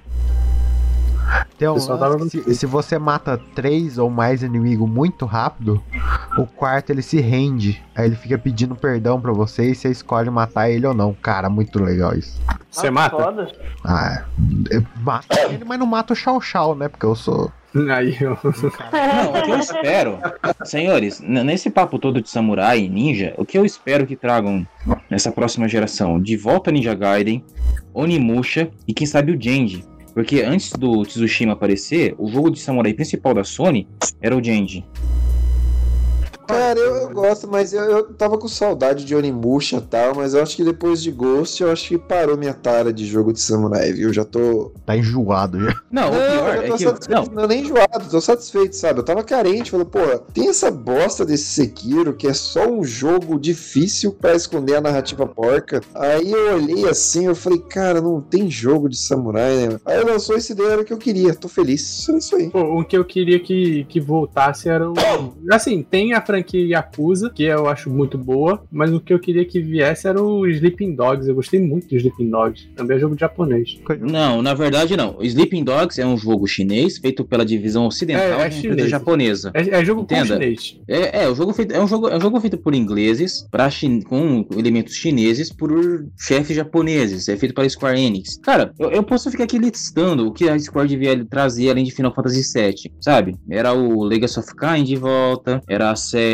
Tem um lance que se, se você mata três ou mais inimigos muito rápido, o quarto ele se rende. Aí ele fica pedindo perdão pra você e você escolhe matar ele ou não. Cara, muito legal isso. Você Ah, mata? Foda. Ah, eu mato ele, mas não mato o Chau Chau, né? Porque eu sou. Aí eu. Não, o que eu espero, senhores, nesse papo todo de samurai e ninja, o que eu espero que tragam nessa próxima geração? De volta Ninja Gaiden, Onimusha e quem sabe o Genji. Porque antes do Tsushima aparecer, o jogo de samurai principal da Sony era o Genji. Cara, eu, eu gosto, mas eu, eu tava com saudade de Onimusha e tal, mas eu acho que depois de Ghost, eu acho que parou minha tara de jogo de samurai, viu? Já tô. Tá enjoado já. Não, o Não, pior eu é que. satisfeito, Não, não, nem enjoado, tô satisfeito, sabe? Eu tava carente, falei, pô, tem essa bosta desse Sekiro que é só um jogo difícil pra esconder a narrativa porca. Aí eu olhei assim, eu falei, cara, não tem jogo de samurai, né? Aí lançou esse daí era o que eu queria, tô feliz. É isso aí. Pô, o que eu queria que, que voltasse era o. Assim, tem a franquia Yakuza, que eu acho muito boa, mas o que eu queria que viesse era o Sleeping Dogs. Eu gostei muito do Sleeping Dogs. Também é jogo japonês. não, na verdade não. Sleeping Dogs é um jogo chinês feito pela divisão ocidental É, é chinês. japonesa. É, é jogo Entenda. chinês. É, é, o jogo feito, é, um jogo, é um jogo feito por ingleses, pra chin- com elementos chineses, por chefes japoneses. É feito pela Square Enix. Cara, eu, eu posso ficar aqui listando o que a Square devia trazer além de Final Fantasy VII, sabe? Era o Legacy of Kain de volta, era a série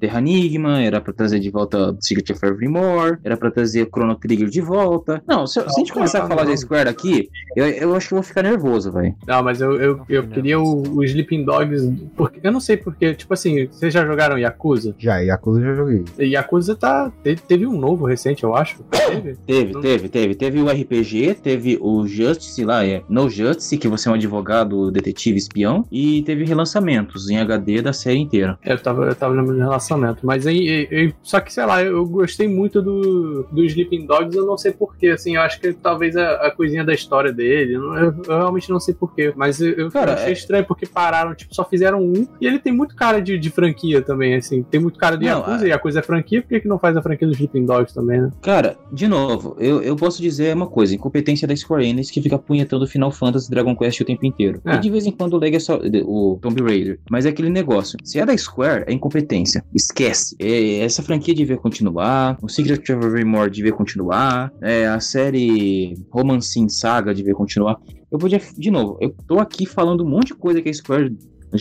Terra Enigma, era pra trazer de volta Secret of Evermore, era pra trazer Chrono Trigger de volta. Não, se, se a gente começar a falar da Square aqui, eu, eu acho que eu vou ficar nervoso, velho. Não, mas eu, eu, eu queria o, o Sleeping Dogs. Porque, eu não sei porque, tipo assim, vocês já jogaram Yakuza? Já, Yakuza eu já joguei. E Yakuza tá. Teve, teve um novo recente, eu acho. Teve? Teve, Não- teve, teve. Teve o RPG, teve o Justice lá, é No Justice, que você é um advogado, detetive, espião, e teve relançamentos em HD da série inteira. Eu tava, eu tava no meu relacionamento. Mas aí, eu- só que, sei lá, eu gostei muito do, do Sleeping Dogs, eu não sei porquê, assim, eu acho que talvez a, a coisinha da história dele, eu, eu- realmente não sei porquê. Mas eu, eu Cara, achei é- estranho porque pararam, tipo, só fizeram um, e ele tem muito cara de, de franquia também, assim, tem muito cara de Não, Yakuza, a- e Yakuza é franquia, por que, que não faz a franquia do Sleeping Dogs também, né? Cara, de novo, eu, eu posso dizer uma coisa: incompetência da Square Enix que fica punhetando Final Fantasy e Dragon Quest o tempo inteiro. É. E de vez em quando o Legacy, o Tomb Raider. Mas é aquele negócio: se é da Square, é incompetência. Esquece. É, essa franquia devia continuar, o Secret of Evermore devia continuar, é, a série Romancing Saga devia continuar. Eu podia, de novo, eu tô aqui falando um monte de coisa que a Square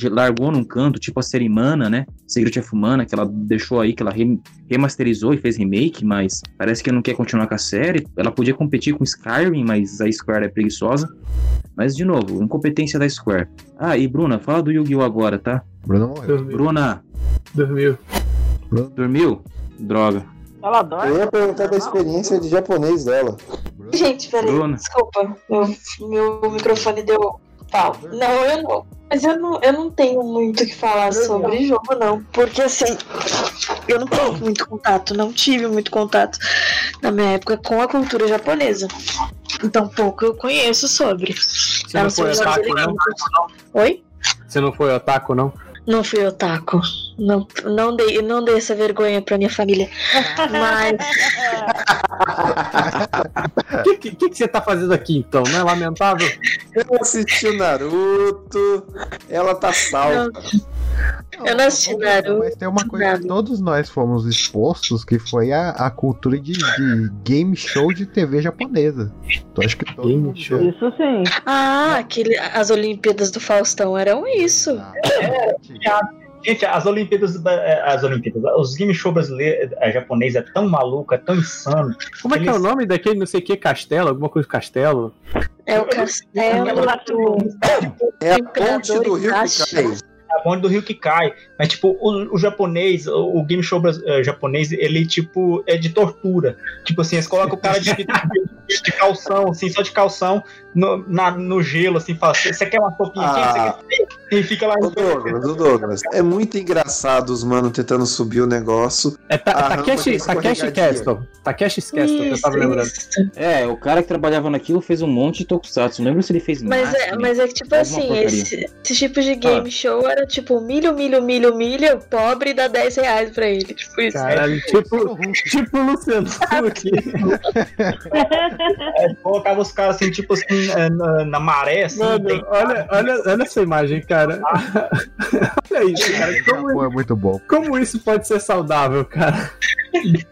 largou num canto, tipo a série Mana, né? Secret of Mana, que ela deixou aí, que ela re- remasterizou e fez remake, mas parece que não quer continuar com a série. Ela podia competir com Skyrim, mas a Square é preguiçosa. Mas, de novo, incompetência da Square. Ah, e Bruna, fala do Yu-Gi-Oh! agora, tá? Bruno morreu. Dormiu. Bruna, Dormiu. dormiu? Droga. Ela dói. Eu ia perguntar da experiência de japonês dela. Gente, peraí, Bruna. desculpa. Meu, meu microfone deu pau. Não, eu não. Mas eu não, eu não tenho muito o que falar sobre jogo, não. Porque assim, eu não tenho muito contato, não tive muito contato na minha época com a cultura japonesa. Então pouco eu conheço sobre. Você Não, não foi otaku, não? Oi? Você não foi otaku, não? Não fui otaku. Não, não, dei, não dei essa vergonha pra minha família. Mas O que, que, que que você tá fazendo aqui, então? Não é lamentável? Eu assisti o Naruto, ela tá salva. Eu não assisti Naruto. Mas tem uma coisa que todos nós fomos expostos, que foi a, a cultura de, de game show de TV japonesa. Então acho que todo Game mundo show. Isso sim. Ah, aquele, as Olimpíadas do Faustão eram isso. Gente, as Olimpíadas, eh, as Olimpíadas, os game show brasileiros, eh, japonês é tão maluco, é tão insano. Como é que é o Eles- nome daquele não sei o que castelo? Alguma coisa castelo? É o castelo do É a ponte do rio que cai. a ponte do rio que cai. Mas, tipo, o, o japonês, o, o game show eh, japonês, ele, tipo, é de tortura. Tipo assim, eles colocam o cara de, de, de calção, assim, só de calção, no, na- no gelo, assim, fala, você quer uma sopinha aqui? Você Ah. quer? E fica lá. Ô Douglas, ô Douglas, é muito engraçado os mano tentando subir o negócio. É ta Ah, Takeshi, Takeshi. Castle. Takeshi Castle, que eu tava lembrando. isso. É, o cara que trabalhava naquilo fez um monte de tokusatsu. Não lembro se ele fez Mas mais. é, mas é que, tipo assim, esse, esse tipo de game show era tipo milho, milho, milho, milho, pobre dá 10 reais pra ele. Tipo isso. Caralho, tipo, tipo o Luciano Huck. É, colocava os caras, assim, tipo assim, eh, na, na maré, assim. Mano, tem- olha, olha, olha essa imagem, cara. olha isso, cara. Como, é muito bom. como isso pode ser saudável, cara?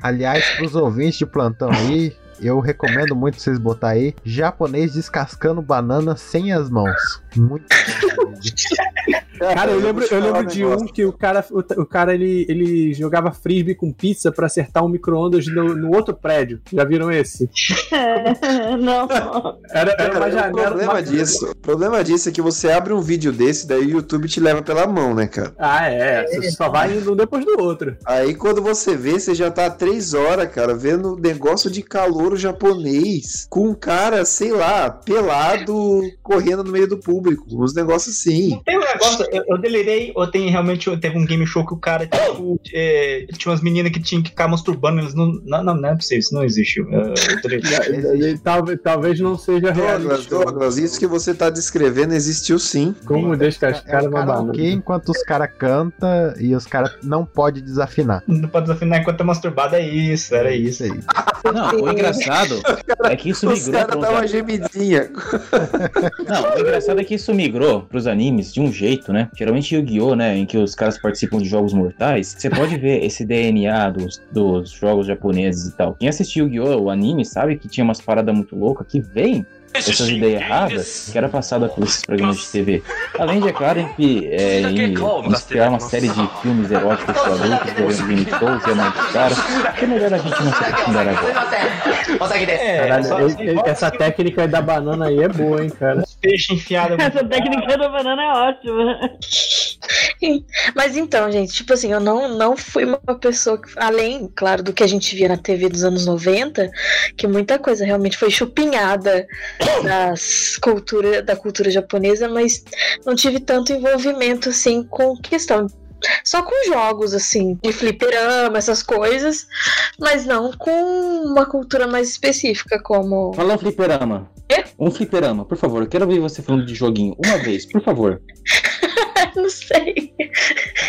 Aliás, pros ouvintes de plantão aí, eu recomendo muito vocês botar aí japonês descascando banana sem as mãos. Muito. Cara, eu lembro, eu lembro de um que o cara, o, o cara ele, ele jogava frisbee com pizza pra acertar um micro-ondas no, no outro prédio. Já viram esse? É, não. Era, era Cara, uma o janela. problema uma- disso, o problema disso é que você abre um vídeo desse, daí o YouTube te leva pela mão, né, cara? Ah, é. Você só vai indo um depois do outro. Aí quando você vê, você já tá há três horas, cara, vendo negócio de calouro japonês com um cara, sei lá, pelado, correndo no meio do público. Uns negócios assim. Tem um negócio, eu, eu delirei, ou tem realmente, teve um game show que o cara, tipo, é, tinha umas meninas que tinham que ficar masturbando, eles não, não, não, não é possível, isso não existe. É, eu delirei. Talvez, talvez não seja real. Douglas, Douglas, isso que você tá descrevendo existiu sim. Como descascar É uma banana. karaokê enquanto os caras cantam e os caras não podem desafinar. Não pode desafinar enquanto tá masturbado, é isso, era isso. aí. Não, o engraçado é que isso Os migrou caras para dão uma gemidinha. Não, o engraçado é que isso migrou pros animes de um jeito, né? Geralmente Yu-Gi-Oh!, né? Em que os caras participam de jogos mortais. Você pode ver esse DNA dos, dos jogos japoneses e tal. Quem assistiu Yu-Gi-Oh!, o anime, sabe que tinha umas paradas muito loucas que vem essas ideias erradas que era passada por esses programas de TV. Além de, é claro, em que é, em, criar uma série de filmes eróticos para adultos, devendo game shows e a mãe dos caras, que é melhor a gente não se aprofundar agora. É, Caralho, e- essa técnica da banana aí é boa, hein, cara. peixe enfiado. Essa técnica da banana é ótima. Mas então, gente, tipo assim, eu não, não fui uma pessoa que, além, claro, do que a gente via na TV dos anos 90, que muita coisa realmente foi chupinhada das cultura, da cultura japonesa, mas não tive tanto envolvimento assim com questão. Só com jogos, assim, de fliperama, essas coisas, mas não com uma cultura mais específica, como. Fala um fliperama. Quê? Um fliperama, por favor. Eu quero ouvir você falando de joguinho uma vez, por favor. não sei.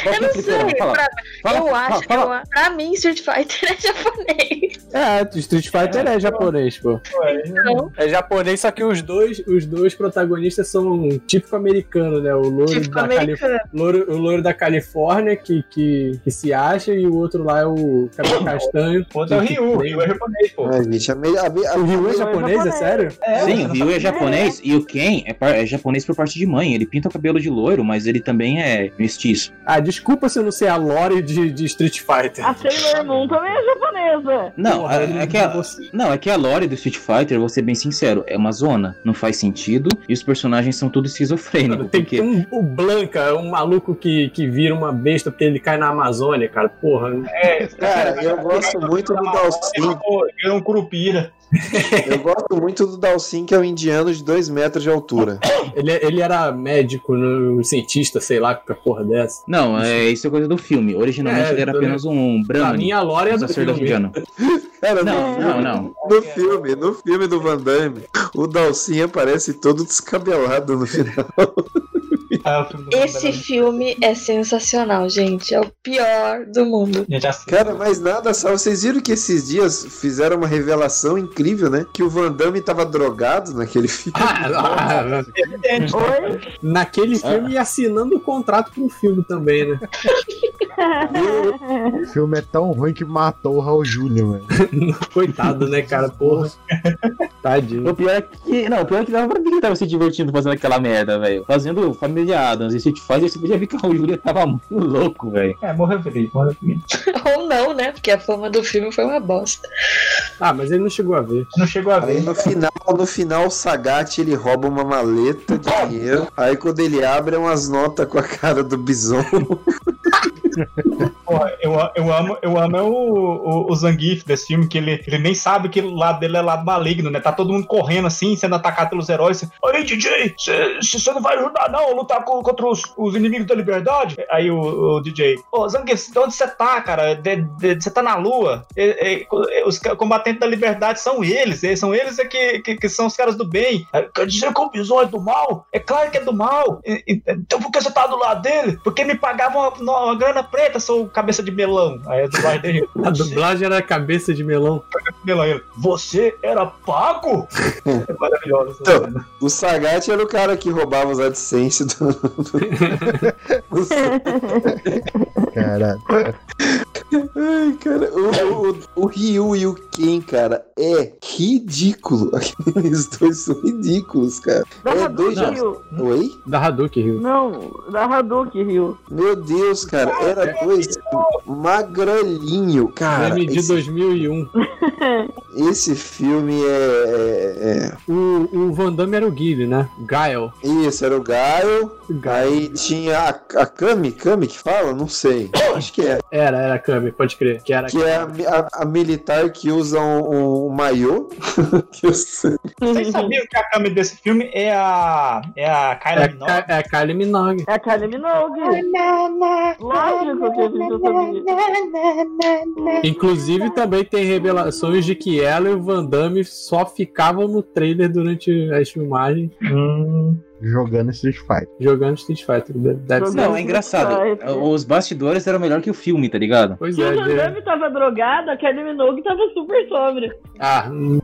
Qual Eu que é não sei. Fala. Pra, Fala, eu fala, acho, fala. eu- pra mim, Street Fighter é japonês. É, Street Fighter é japonês, pô. Então, É japonês, só que os dois, os dois protagonistas são típico americano, né? O louro, da, Cali... americano. louro, o louro da Califórnia, que, que, que se acha, e o outro lá é o cabelo castanho. O outro é o que- Ryu, o que- Ryu é japonês, pô. É, a, a, a, O Ryu é japonês, é sério? Sim, o Ryu é japonês e o Ken é, par- é japonês por parte de mãe. Ele pinta o cabelo de loiro, mas ele também é mestiço. Ah, desculpa se eu não sei a lore de, de Street Fighter. A Sailor Moon também é japonesa. Não, Porra, é, é que a, não, é que a lore do Street Fighter, vou ser bem sincero, é uma zona. Não faz sentido e os personagens são todos esquizofrênicos. Tem que Porque um, o Blanca, um maluco que, que vira uma besta porque ele cai na Amazônia, cara. Porra. Cara, eu gosto muito do Dalsin. É um curupira. Eu gosto muito do Dalsin, que é um indiano de 2 metros de altura. Ele, ele era médico, no, cientista, sei lá, que porra dessa. Não, é, isso é coisa do filme. Originalmente É, ele era apenas um A Brahmin. minha lore é Um do sacerdote filme. indiano. Cara, Não, no, não, filme, não. no filme, no filme do Van Damme, o Dalsin aparece todo descabelado no final. Ah, do Esse filme é sensacional, gente. É o pior do mundo. Cara, mas nada, só vocês viram que esses dias fizeram uma revelação incrível, né? Que o Van Damme tava drogado naquele filme. Ah, evidente. Oi? naquele filme e assinando o contrato pro filme também, né? O filme é tão ruim que matou o Raul Júlia, mano. Coitado, né, cara? Porra. Tadinho. O pior é que. Não, o pior é que dava pra ver que ele tava se divertindo fazendo aquela merda, velho. Fazendo Família Adams. E se te faz, você podia ver que o Júlia tava muito louco, velho. É, morreu feliz, morreu feliz. Ou não, né? Porque a fama do filme foi uma bosta. Ah, mas ele não chegou a ver. Não chegou a Aí ver. no final, no final, o Sagat ele rouba uma maleta de dinheiro. Aí quando ele abre, é umas notas com a cara do bison. Eu, eu amo, eu amo é o, o, o Zangief desse filme, que ele, ele nem sabe que o lado dele é lado maligno, né? Tá todo mundo correndo assim, sendo atacado pelos heróis. Oi, DJ, você não vai ajudar não lutar co- contra os, os inimigos da liberdade? Aí o, o DJ, ô Zangief, de onde você tá, cara? Você tá na lua? E- e- os combatentes da liberdade são eles, eles são eles é que, que, que são os caras do bem. Aí, Quer dizer que o bison é do mal? É claro que é do mal. E- e- Então por que você tá do lado dele? Porque me pagavam uma, uma grana preta, sou cabeça de melão. Aí a dublagem dele. A dublagem era cabeça de melão. melão. Ele, Você era pago? É maravilhoso. Então. O Sagat era o cara que roubava os AdSense do. do- Caralho. Ai, cara, o, o, o Ryu e o Ken, cara, é ridículo. Aqueles dois são ridículos, cara. Da É dois já. Hadouken, Rio. Oi? Da Hadouken, Rio. Não, da Hadouken, Rio. Meu Deus, cara, era dois magrelinho, cara. Filme de Esse, 2001. esse filme é, é, é- O, o Van Damme era o Guile, né? Guile. Isso, era o Gaio. Aí tinha a, a Kami, Kami que fala? Não sei. Acho que é. Era, era a Kami, pode crer. Que era Que é a, a- a militar que usa um, um maiô. que eu sei. Vocês sabiam que a câmera desse filme é a. É a Kyla É, Minogue? é, a Kylie Minogue. É a Kylie Minogue. Lógico que a gente sabia. Inclusive, também tem revelações de que ela e o Van Damme só ficavam no trailer durante as filmagens Hum, Jogando Street Fighter. jogando Street Fighter. Deve ser. Não, é engraçado. Os bastidores eram melhor que o filme, tá ligado? Pois Se é. o Van Damme tava drogado, a Kylie Minogue tava super sóbria. Ah, hum,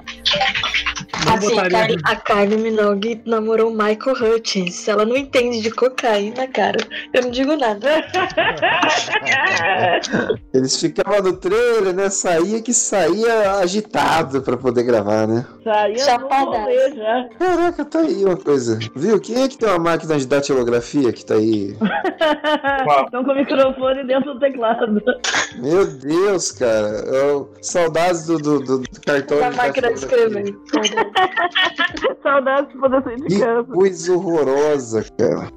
Assim, a botaria. Kylie, a Kylie Minogue namorou o Michael Hutchins. Ela não entende de cocaína, cara. Eu não digo nada. Eles ficavam no trailer, né? Saía que saía agitado pra poder gravar, né? Saía rolê já. Caraca, tá aí uma coisa. Viu? Quem é que tem uma máquina de datilografia que tá aí? Estão com o microfone dentro do teclado. Meu Deus, cara. Eu- Saudades do, do, do, cartão A máquina de escrever. Saudades de poder sair de Que casa. coisa horrorosa, cara.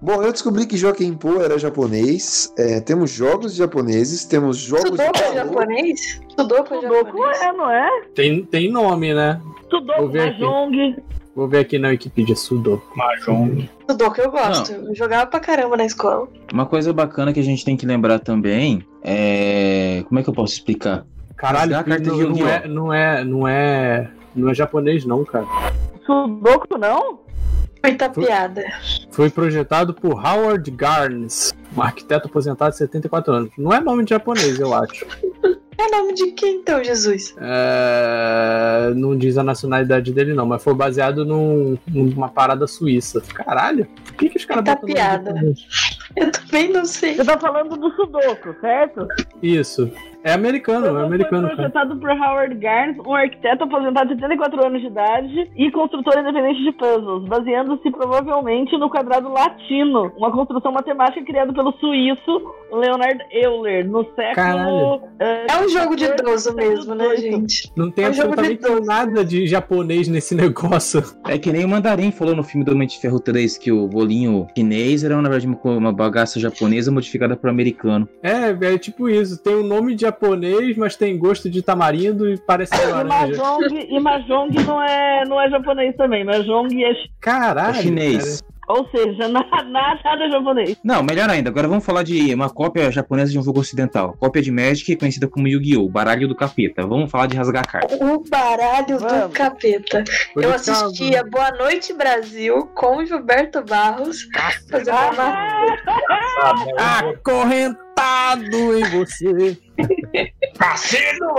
Bom, eu descobri que Joaquim Pô era japonês. É, temos jogos japoneses, temos jogos Sudoku é de japonês? Sudoku é Sudoku japonês? é, não é? Tem, tem nome, né? Sudoku. Mahjong. Vou ver aqui na Wikipedia. Sudoku. Mahjong. Sudoku eu gosto. Eu jogava pra caramba na escola. Uma coisa bacana que a gente tem que lembrar também é. Como é que eu posso explicar? Caralho, carta não, de não é, não é. Não é. Não é japonês, não, cara. Sudoku não? Muita Foi- piada. Foi projetado por Howard Garnes, um arquiteto aposentado de 74 anos. Não é nome de japonês, eu acho. É nome de quem então, Jesus? É, Não diz a nacionalidade dele, não, mas foi baseado num- numa parada suíça. Caralho, por que, que os caras nome piada. Eu também não sei. Você tá falando do Sudoku, certo? Isso. É americano, é americano, Foi cara. projetado por Howard Garnes, um arquiteto aposentado de 84 anos de idade e construtor independente de puzzles, baseando-se provavelmente no quadrado latino, uma construção matemática criada pelo suíço Leonard Euler no século. Eh, É um jogo de idoso mesmo, né, 18. gente? Não tem É um de absolutamente nada de japonês nesse negócio. É que nem o Mandarim falou no filme do Homem de Ferro 3 que o bolinho chinês era, na verdade, uma, bagaça japonesa modificada pro americano. É, é tipo isso. Tem o nome de japonês, mas tem gosto de tamarindo e parece E laranja. Mahjong, e Mahjong não, é, não é japonês também, Mahjong é É Caralho. chinês. Ou seja, nada, nada japonês. Não, melhor ainda. Agora vamos falar de uma cópia japonesa de um jogo ocidental. Cópia de Magic conhecida como Yu-Gi-Oh! Baralho do Capeta. Vamos falar de rasgar carta. O baralho do Vamos. capeta. Por Eu acaso, assistia Boa Noite Brasil com Gilberto Barros fazendo uma Acorrentado em você. Cassino!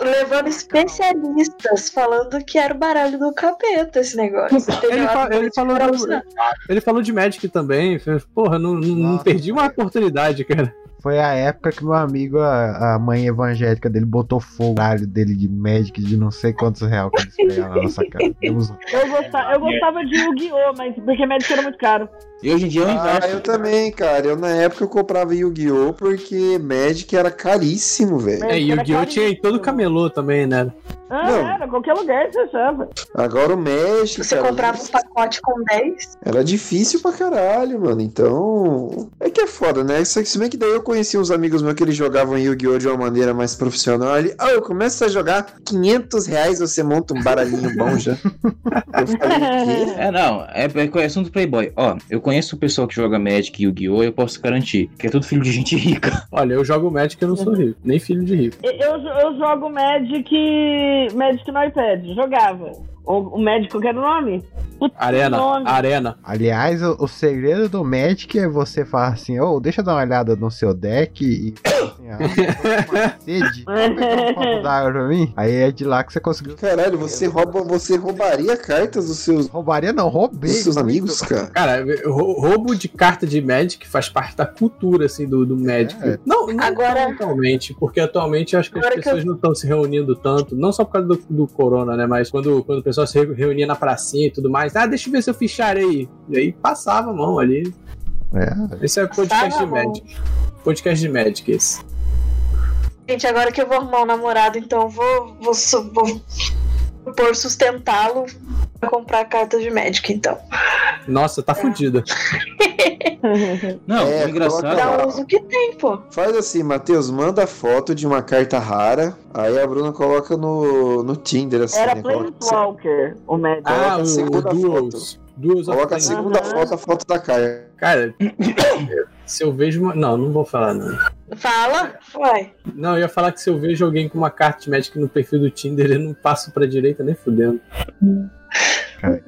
levando especialistas falando que era o baralho do capeta esse negócio. Ele, fa- ele falou alucinar. ele falou de Magic também. fez- Porra, não, não- perdi uma oportunidade, cara. Foi a época que meu amigo, a, a mãe evangélica dele, botou fogo no baralho dele de Magic de não sei quantos reais que eles pegaram na nossa casa. Deus Eu gostava, eu gostava de Yu-Gi-Oh!, mas porque Magic era muito caro. E hoje em dia é o Ah, inverso. eu também, cara. Eu na época eu comprava Yu-Gi-Oh! porque Magic era caríssimo, velho. É, e Yu-Gi-Oh! tinha em todo camelô também, né? Ah, Não. era, qualquer lugar você achava. Agora o Magic, Você cara, comprava um pacote com 10. Era difícil pra caralho, mano. Então. É que é foda, né? Se bem que daí eu conheci uns amigos meus que eles jogavam Yu-Gi-Oh! de uma maneira mais profissional. Ali, ah, eu começo a jogar 500 reais, você monta um baralhinho bom já. Eu falei, quê? É, não, é, é assunto Playboy. Ó, eu conheço o pessoal que joga Magic e Yu-Gi-Oh! eu posso garantir que é tudo filho de gente rica. Olha, eu jogo Magic e eu não sou rico. Nem filho de rico. Eu, eu jogo Magic. Magic no iPad. Jogava. O, o Magic, qual que era o nome? Puta, Arena, nome. arena. Aliás, o, o segredo do Magic é você falar assim, ô, deixa eu dar uma olhada no seu deck e ah, sede, pegar um copo d'água pra mim? Aí é de lá que você conseguiu. Caralho, você rouba, você roubaria cartas dos seus, Roubaria não, roubei. dos seus muito. amigos, cara? Cara, rou- roubo de carta de Magic faz parte da cultura, assim, do, do Magic. É. Não, não Agora- atualmente, porque atualmente eu acho que as Agora que pessoas não estão se reunindo tanto, não só por causa do, do corona, né? Mas quando, quando o pessoal se re- reunia na pracinha e tudo mais, ah, deixa eu ver seu fichário aí. E aí passava a mão ali. É, Esse é podcast Passava de. Magic. Podcast de Magic esse. Gente, agora que eu vou arrumar um namorado, então vou, vou, vou propor sustentá-lo pra comprar cartas de Magic, então. Nossa, tá fudida. Não, É, engraçado. coloca Dá uso que tem, pô. Faz assim, Matheus, manda foto de uma carta rara, aí a Bruna coloca no, no Tinder, assim, Era né? Coloca, Planeswalker, o Magic. Coloca Ah, a o, o Duels. Duels of coloca a segunda foto, a foto da carta. Cara, se eu vejo uma... Não, não vou falar, não. Fala, vai. Não, eu ia falar que se eu vejo alguém com uma carta de Magic no perfil do Tinder, eu não passo pra direita nem fudendo.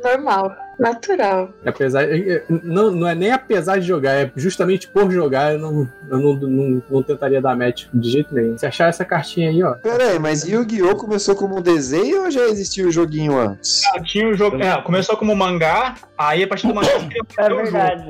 Normal, natural. Apesar, é- é- não, não é nem apesar de jogar, é justamente por jogar, eu não, eu não, não, não tentaria dar match de jeito nenhum. Se achar essa cartinha aí, ó. Pera aí, mas Yu-Gi-Oh! começou como um desenho ou já existia o joguinho antes? Ah, Tinha o jogo. é, começou como mangá, aí a partir do mangá É verdade.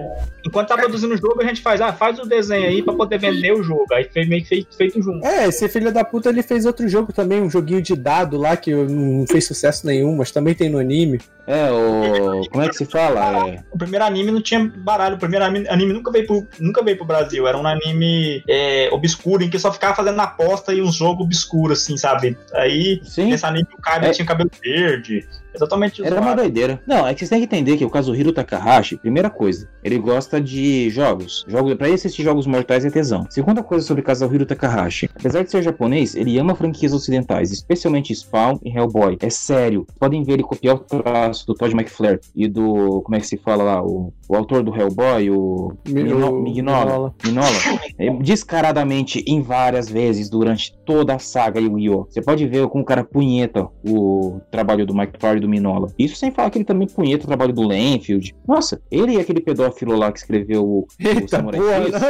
Enquanto tá produzindo o jogo, a gente faz, ah, faz o desenho aí pra poder vender o jogo. Aí foi meio que feito, feito junto. É, esse filho da puta ele fez outro jogo também, um joguinho de dado lá que não fez sucesso nenhum, mas também tem no anime. É, o. Como é que se fala? É, O primeiro anime não tinha baralho, o primeiro anime, anime nunca, veio pro, nunca veio pro Brasil. Era um anime é, obscuro, em que só ficava fazendo aposta e um jogo obscuro, assim, sabe? Aí, sim. nesse anime, o Kaiba É. tinha cabelo verde. Exatamente Era uma doideira. Não, é que vocês têm que entender que o Kazuhiro Takahashi, primeira coisa, ele gosta de jogos. jogos pra ele assistir jogos mortais é tesão. Segunda coisa sobre Kazuhiro Takahashi, apesar de ser japonês, ele ama franquias ocidentais, especialmente Spawn e Hellboy. É sério. Podem ver ele copiar o traço do Todd McFlare e do. Como é que se fala lá? O, o autor do Hellboy, o. Mignola. Minola. É, descaradamente em várias vezes durante toda a saga Yu-Gi-Oh! Você pode ver como o cara punheta o trabalho do Mike Farr e do Minola. Isso sem falar que ele também punheta o trabalho do Lenfield. Nossa, ele e aquele pedófilo lá que escreveu o, o Eita Samurai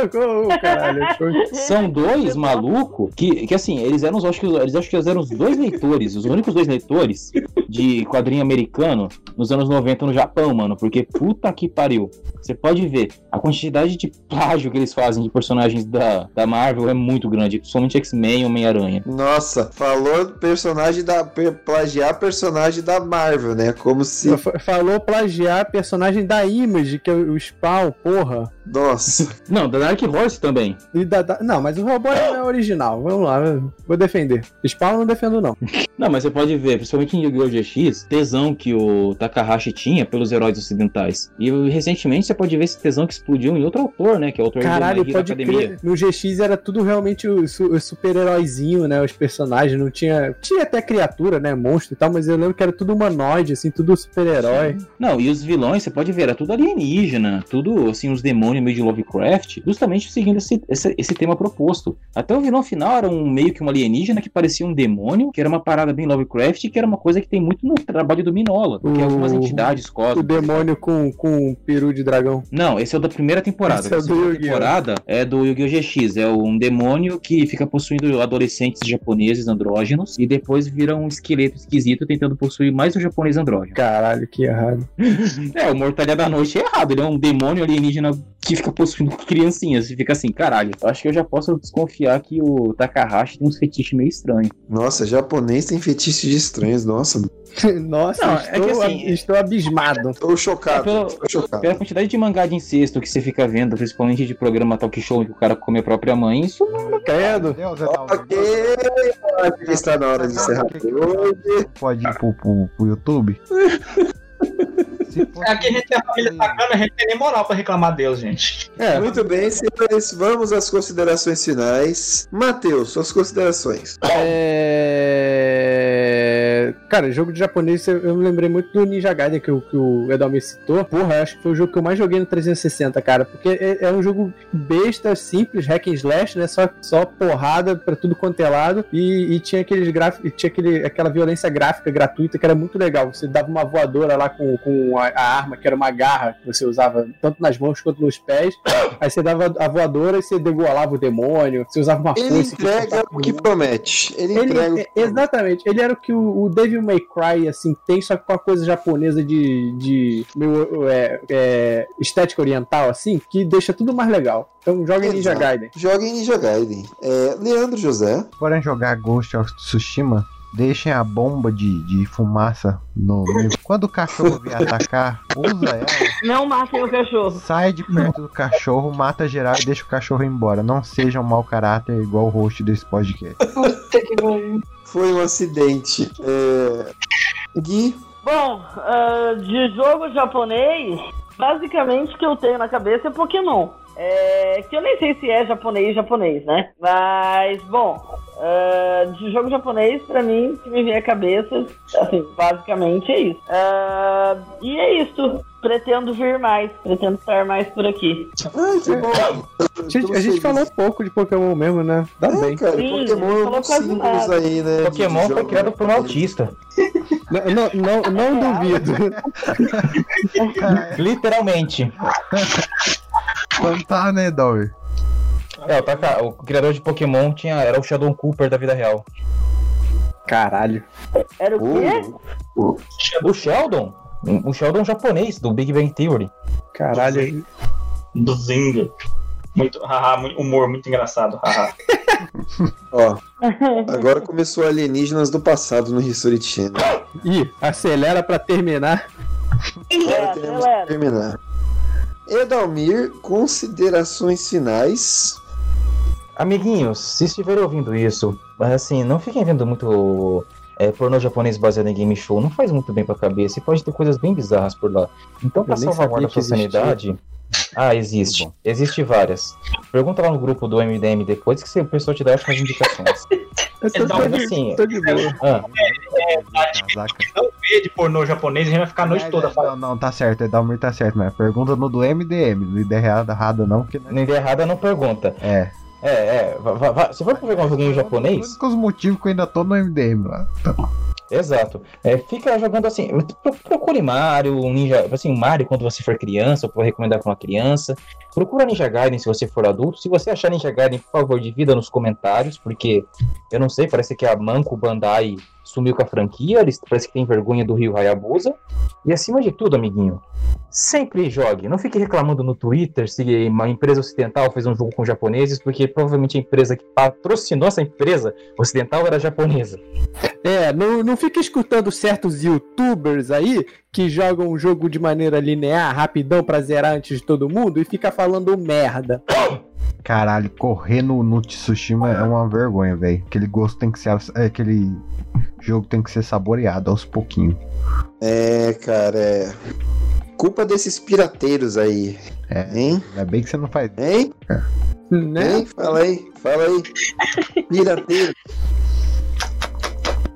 porra, caralho. foi- São dois malucos que, que assim, eles eram os, acho que, eles acho que eles eram os dois leitores, os únicos dois leitores de quadrinho americano nos anos 90 no Japão, mano. Porque puta que pariu. Você pode ver, a quantidade de plágio que eles fazem de personagens da, da Marvel é muito grande, principalmente X-Men e Homem-Aranha. Nossa, falou personagem da. plagiar personagem da Marvel, né? Como se. Fa- Falou plagiar personagem da Image, que é o Spawn, porra. Nossa. Não, da Dark Horse também. E da- da- Não, mas o robô não é original. Vamos lá, vou defender. Spawn eu não defendo, não. Não, mas você pode ver, principalmente em Yu-Gi-Oh! GX, tesão que o Takahashi tinha pelos heróis ocidentais. E recentemente você pode ver esse tesão que explodiu em outro autor, né? Que é o autor Caralho, Hero pode Academia. crer. No GX era tudo realmente o, su- o super-heróizinho, né? Os personagens. Não tinha. Tinha até criatura, né? Monstro e tal, mas eu lembro que era tudo humanoide. Humanoide, assim, tudo super-herói. Não, e os vilões, você pode ver, era tudo alienígena, tudo, assim, os demônios meio de Lovecraft, justamente seguindo esse, esse, esse tema proposto. Até o vilão final era um meio que um alienígena que parecia um demônio, que era uma parada bem Lovecraft, que era uma coisa que tem muito no trabalho do Minola, que é algumas O- entidades O cósmicas. demônio com, com um peru de dragão. Não, esse é o da primeira temporada. Esse é o do Yu-Gi-Oh! temporada é do Yu-Gi-Oh! GX. É um demônio que fica possuindo adolescentes japoneses andrógenos e depois vira um esqueleto esquisito tentando possuir mais japonês andrógeno. Caralho, que errado. É, o Mortalha da Noite é errado. Ele é um demônio alienígena que fica possuindo criancinhas. E fica assim, caralho. Eu acho que eu já posso desconfiar que o Takahashi tem uns fetiches meio estranhos. Nossa, japonês tem fetiche de estranhos, nossa. Nossa, Não, é estou, que assim- estou abismado. Tô chocado, É, pelo- tô chocado. Pela quantidade de mangá de incesto que você fica vendo, principalmente de programa talk show que o cara come a própria mãe, isso Credo. Deus, Edalmir. Ok, acho está na hora de encerrar hoje. Pode ir pro, pro, pro YouTube? Aqui a gente tem a família sacana, a gente tem nem moral pra reclamar deles, gente. É, Muito bem, senhores, vamos às considerações finais. Matheus, suas considerações. É... Cara, jogo de japonês, eu, me lembrei muito do Ninja Gaiden que, o- que o Edalmir citou. Porra, eu acho que foi o jogo que eu mais joguei no 360, cara. Porque é, é um jogo besta, simples, hack and slash, né? Só, só porrada pra tudo quanto é lado. E, e tinha aqueles gráficos, tinha aquele, aquela violência gráfica gratuita que era muito legal. Você dava uma voadora lá com, com a, a arma, que era uma garra que você usava tanto nas mãos quanto nos pés. Aí você dava a voadora e você degolava o demônio. Você usava uma Ele foice que entrega o que promete. Ele, ele, entrega é- exatamente, ele era o que o, o Devil May Cry assim tem, só que com a coisa japonesa de, de meio, é, é, estética oriental, assim, que deixa tudo mais legal. Então joga em Ninja Exato. Gaiden. Joga em Ninja Gaiden. É, Leandro José. forem jogar Ghost of Tsushima, deixem a bomba de, de fumaça no meio. Quando o cachorro vier atacar, usa ela, Não matem o cachorro. sai de perto do cachorro, mata geral e deixa o cachorro ir embora. Não seja um mau caráter igual o host desse podcast. Puta que pariu. Foi um acidente. É... Gui. Bom, ah, de jogo japonês, basicamente o que eu tenho na cabeça é Pokémon. É, que eu nem sei se é japonês japonês, né? Mas, bom, ah, de jogo japonês, pra mim, o que me vem à cabeça, assim, basicamente é isso. Ah, e é isso. Pretendo vir mais, pretendo estar mais por aqui. Ai, que bom. A gente, a gente falou pouco de Pokémon mesmo, né? Dá É, bem. cara, Sim, Pokémon é um aí, né? Pokémon foi criado por um autista. Não, não, não, não duvido. Literalmente. Tá, né, Dory? É, o, Taka- o criador de Pokémon tinha, era o Shadow Cooper da vida real. Caralho. Era o quê? Uh, O Sheldon? O Sheldon japonês, do Big Bang Theory. Caralho. Do Zinga. Muito, haha, humor muito engraçado. haha. ó, agora começou Alienígenas do passado no History Channel. Ih, acelera pra terminar. Agora É, terminar. Edalmir, considerações finais. Amiguinhos, se estiverem ouvindo isso, assim, não fiquem vendo muito é, pornô japonês baseado em game show. Não faz muito bem pra cabeça e pode ter coisas bem bizarras por lá. Então, pra salvaguardar sabia sua sanidade. Ah, existe. Existe várias. Pergunta lá no grupo do MDM depois que o pessoal te dá ótimas indicações. Eu tô, Então, tô de, assim, tô de boa. Ah, Casaca. Não vê de pornô japonês, a gente vai ficar a noite toda Não, falando. não, tá certo, Edalmir tá certo, mas pergunta no do MDM, no ideia errada, errada não, porque... na ideia errada não pergunta. É. É, é. va- va- va- Se for pra pegar um joguinho Os japonês, únicos motivos que eu ainda tô no MDM lá. Tá. Exato. É, fica jogando assim. pro- Procure Mario, um Ninja. Assim, Mario quando você for criança, ou for recomendar pra uma criança. Procura Ninja Gaiden se você for adulto. Se você achar Ninja Gaiden, por favor, divida nos comentários, porque eu não sei, parece que a Manco Bandai sumiu com a franquia, parece que tem vergonha do Rio Hayabusa. E acima de tudo, amiguinho, sempre jogue. Não fique reclamando no Twitter se uma empresa ocidental fez um jogo com japoneses, porque provavelmente a empresa que patrocinou essa empresa ocidental era japonesa. É, não, não fica escutando certos youtubers aí que jogam o jogo de maneira linear, rapidão pra zerar antes de todo mundo e fica falando merda. Caralho, correr no, no Tsushima é uma vergonha, velho. Aquele gosto tem que ser. é, Aquele jogo tem que ser saboreado aos pouquinhos. É, cara, é. Culpa desses pirateiros aí. É. Hein? Ainda bem que você não faz. Hein? Né? Hein? Fala aí, fala aí. Pirateiro.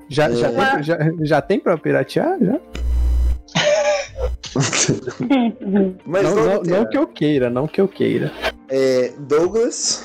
Já, já, É. tem, já, já tem pra piratear? Já? Mas não, não, não que eu queira, não que eu queira. é, Douglas.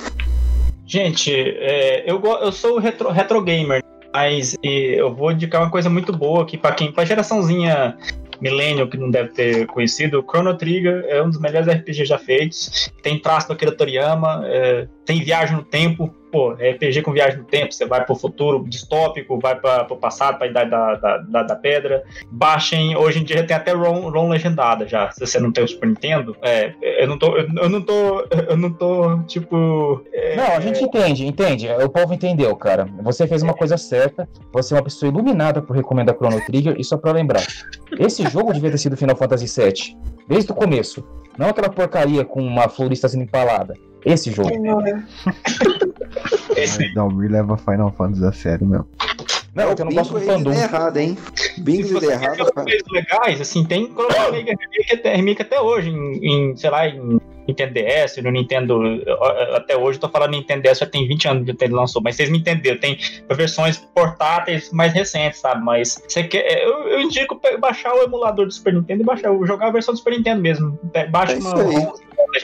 Gente, é, eu, eu sou retro, retro gamer, mas e, eu vou indicar uma coisa muito boa aqui pra quem, pra geraçãozinha millennial que não deve ter conhecido, o Chrono Trigger é um dos melhores RPGs já feitos. Tem traço do Akira Toriyama, é, tem viagem no tempo. Pô, é RPG com viagem no tempo, você vai pro futuro distópico, vai para pro passado, pra idade da, da, da, da pedra. Baixem, hoje em dia tem até ROM, ROM legendada já. Se você não tem o Super Nintendo, é, eu não tô, eu, eu não tô, eu não tô, tipo, é, Não, a gente entende, entende. O povo entendeu, cara. Você fez uma coisa certa. Você é uma pessoa iluminada por recomendar Chrono Trigger. E só pra lembrar, esse jogo devia ter sido Final Fantasy VII. Desde o começo. Não aquela porcaria com uma florista sendo empalada. Esse jogo. esse, Dalmir leva Final Fantasy a sério mesmo. Não, eu não gosto do fandom. ideia errada, hein? Bingo de ver cara. coisas legais, assim, tem remake até, remake até hoje, em, em, sei lá, em Nintendo DS, no Nintendo. Até hoje, eu tô falando Nintendo DS, já tem 20 anos que ele lançou, mas vocês me entenderam. Tem versões portáteis mais recentes, sabe? Mas você quer. Eu, eu indico baixar o emulador do Super Nintendo e baixar, jogar a versão do Super Nintendo mesmo. Baixa É uma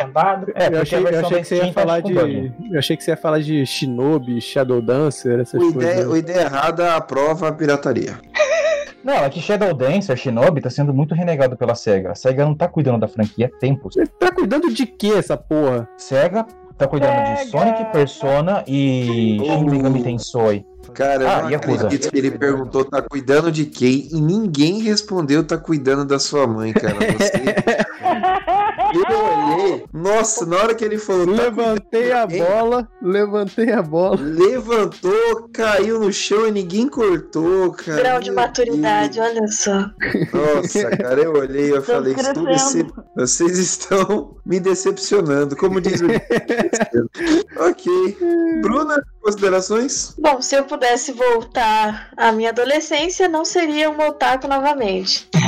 legendada. É, eu, achei, a eu achei que você ia falar de. bug. Eu achei que você ia falar de Shinobi, Shadow Dancer, essas O coisas. ideia, o ideia errada aprova a pirataria. Não, é que Shadow Dancer, Shinobi, tá sendo muito renegado pela SEGA. A SEGA não tá cuidando da franquia há tempos. Você tá cuidando de que essa porra? SEGA tá cuidando de SEGA. Sonic, Persona e Shin Megami Tensei. Cara, eu Ah, não Yakuza. acredito que ele perguntou tá cuidando de quem e ninguém respondeu tá cuidando da sua mãe, cara. Você... eu olhei. Nossa, na hora que ele falou. tá Levantei a cuidando de bola, levantei a bola. Levantou, caiu no chão e ninguém cortou, cara. Grau de maturidade, olha só. Nossa, cara, eu olhei e eu falei, estou decep... vocês estão me decepcionando, como diz o. ok. Bruna, considerações? Bom, se eu pudesse voltar à minha adolescência, não seria um otaku novamente.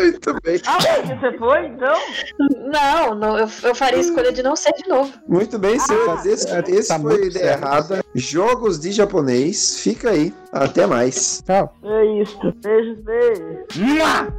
Muito bem. Ah, você foi, então? Não, não eu, eu faria a escolha de não ser de novo. Muito bem, ah, senhor. Ah, esse, esse tá foi ideia errada. Jogos de japonês. Fica aí. Até mais. Tchau. É isso. Beijos, beijos. Mua!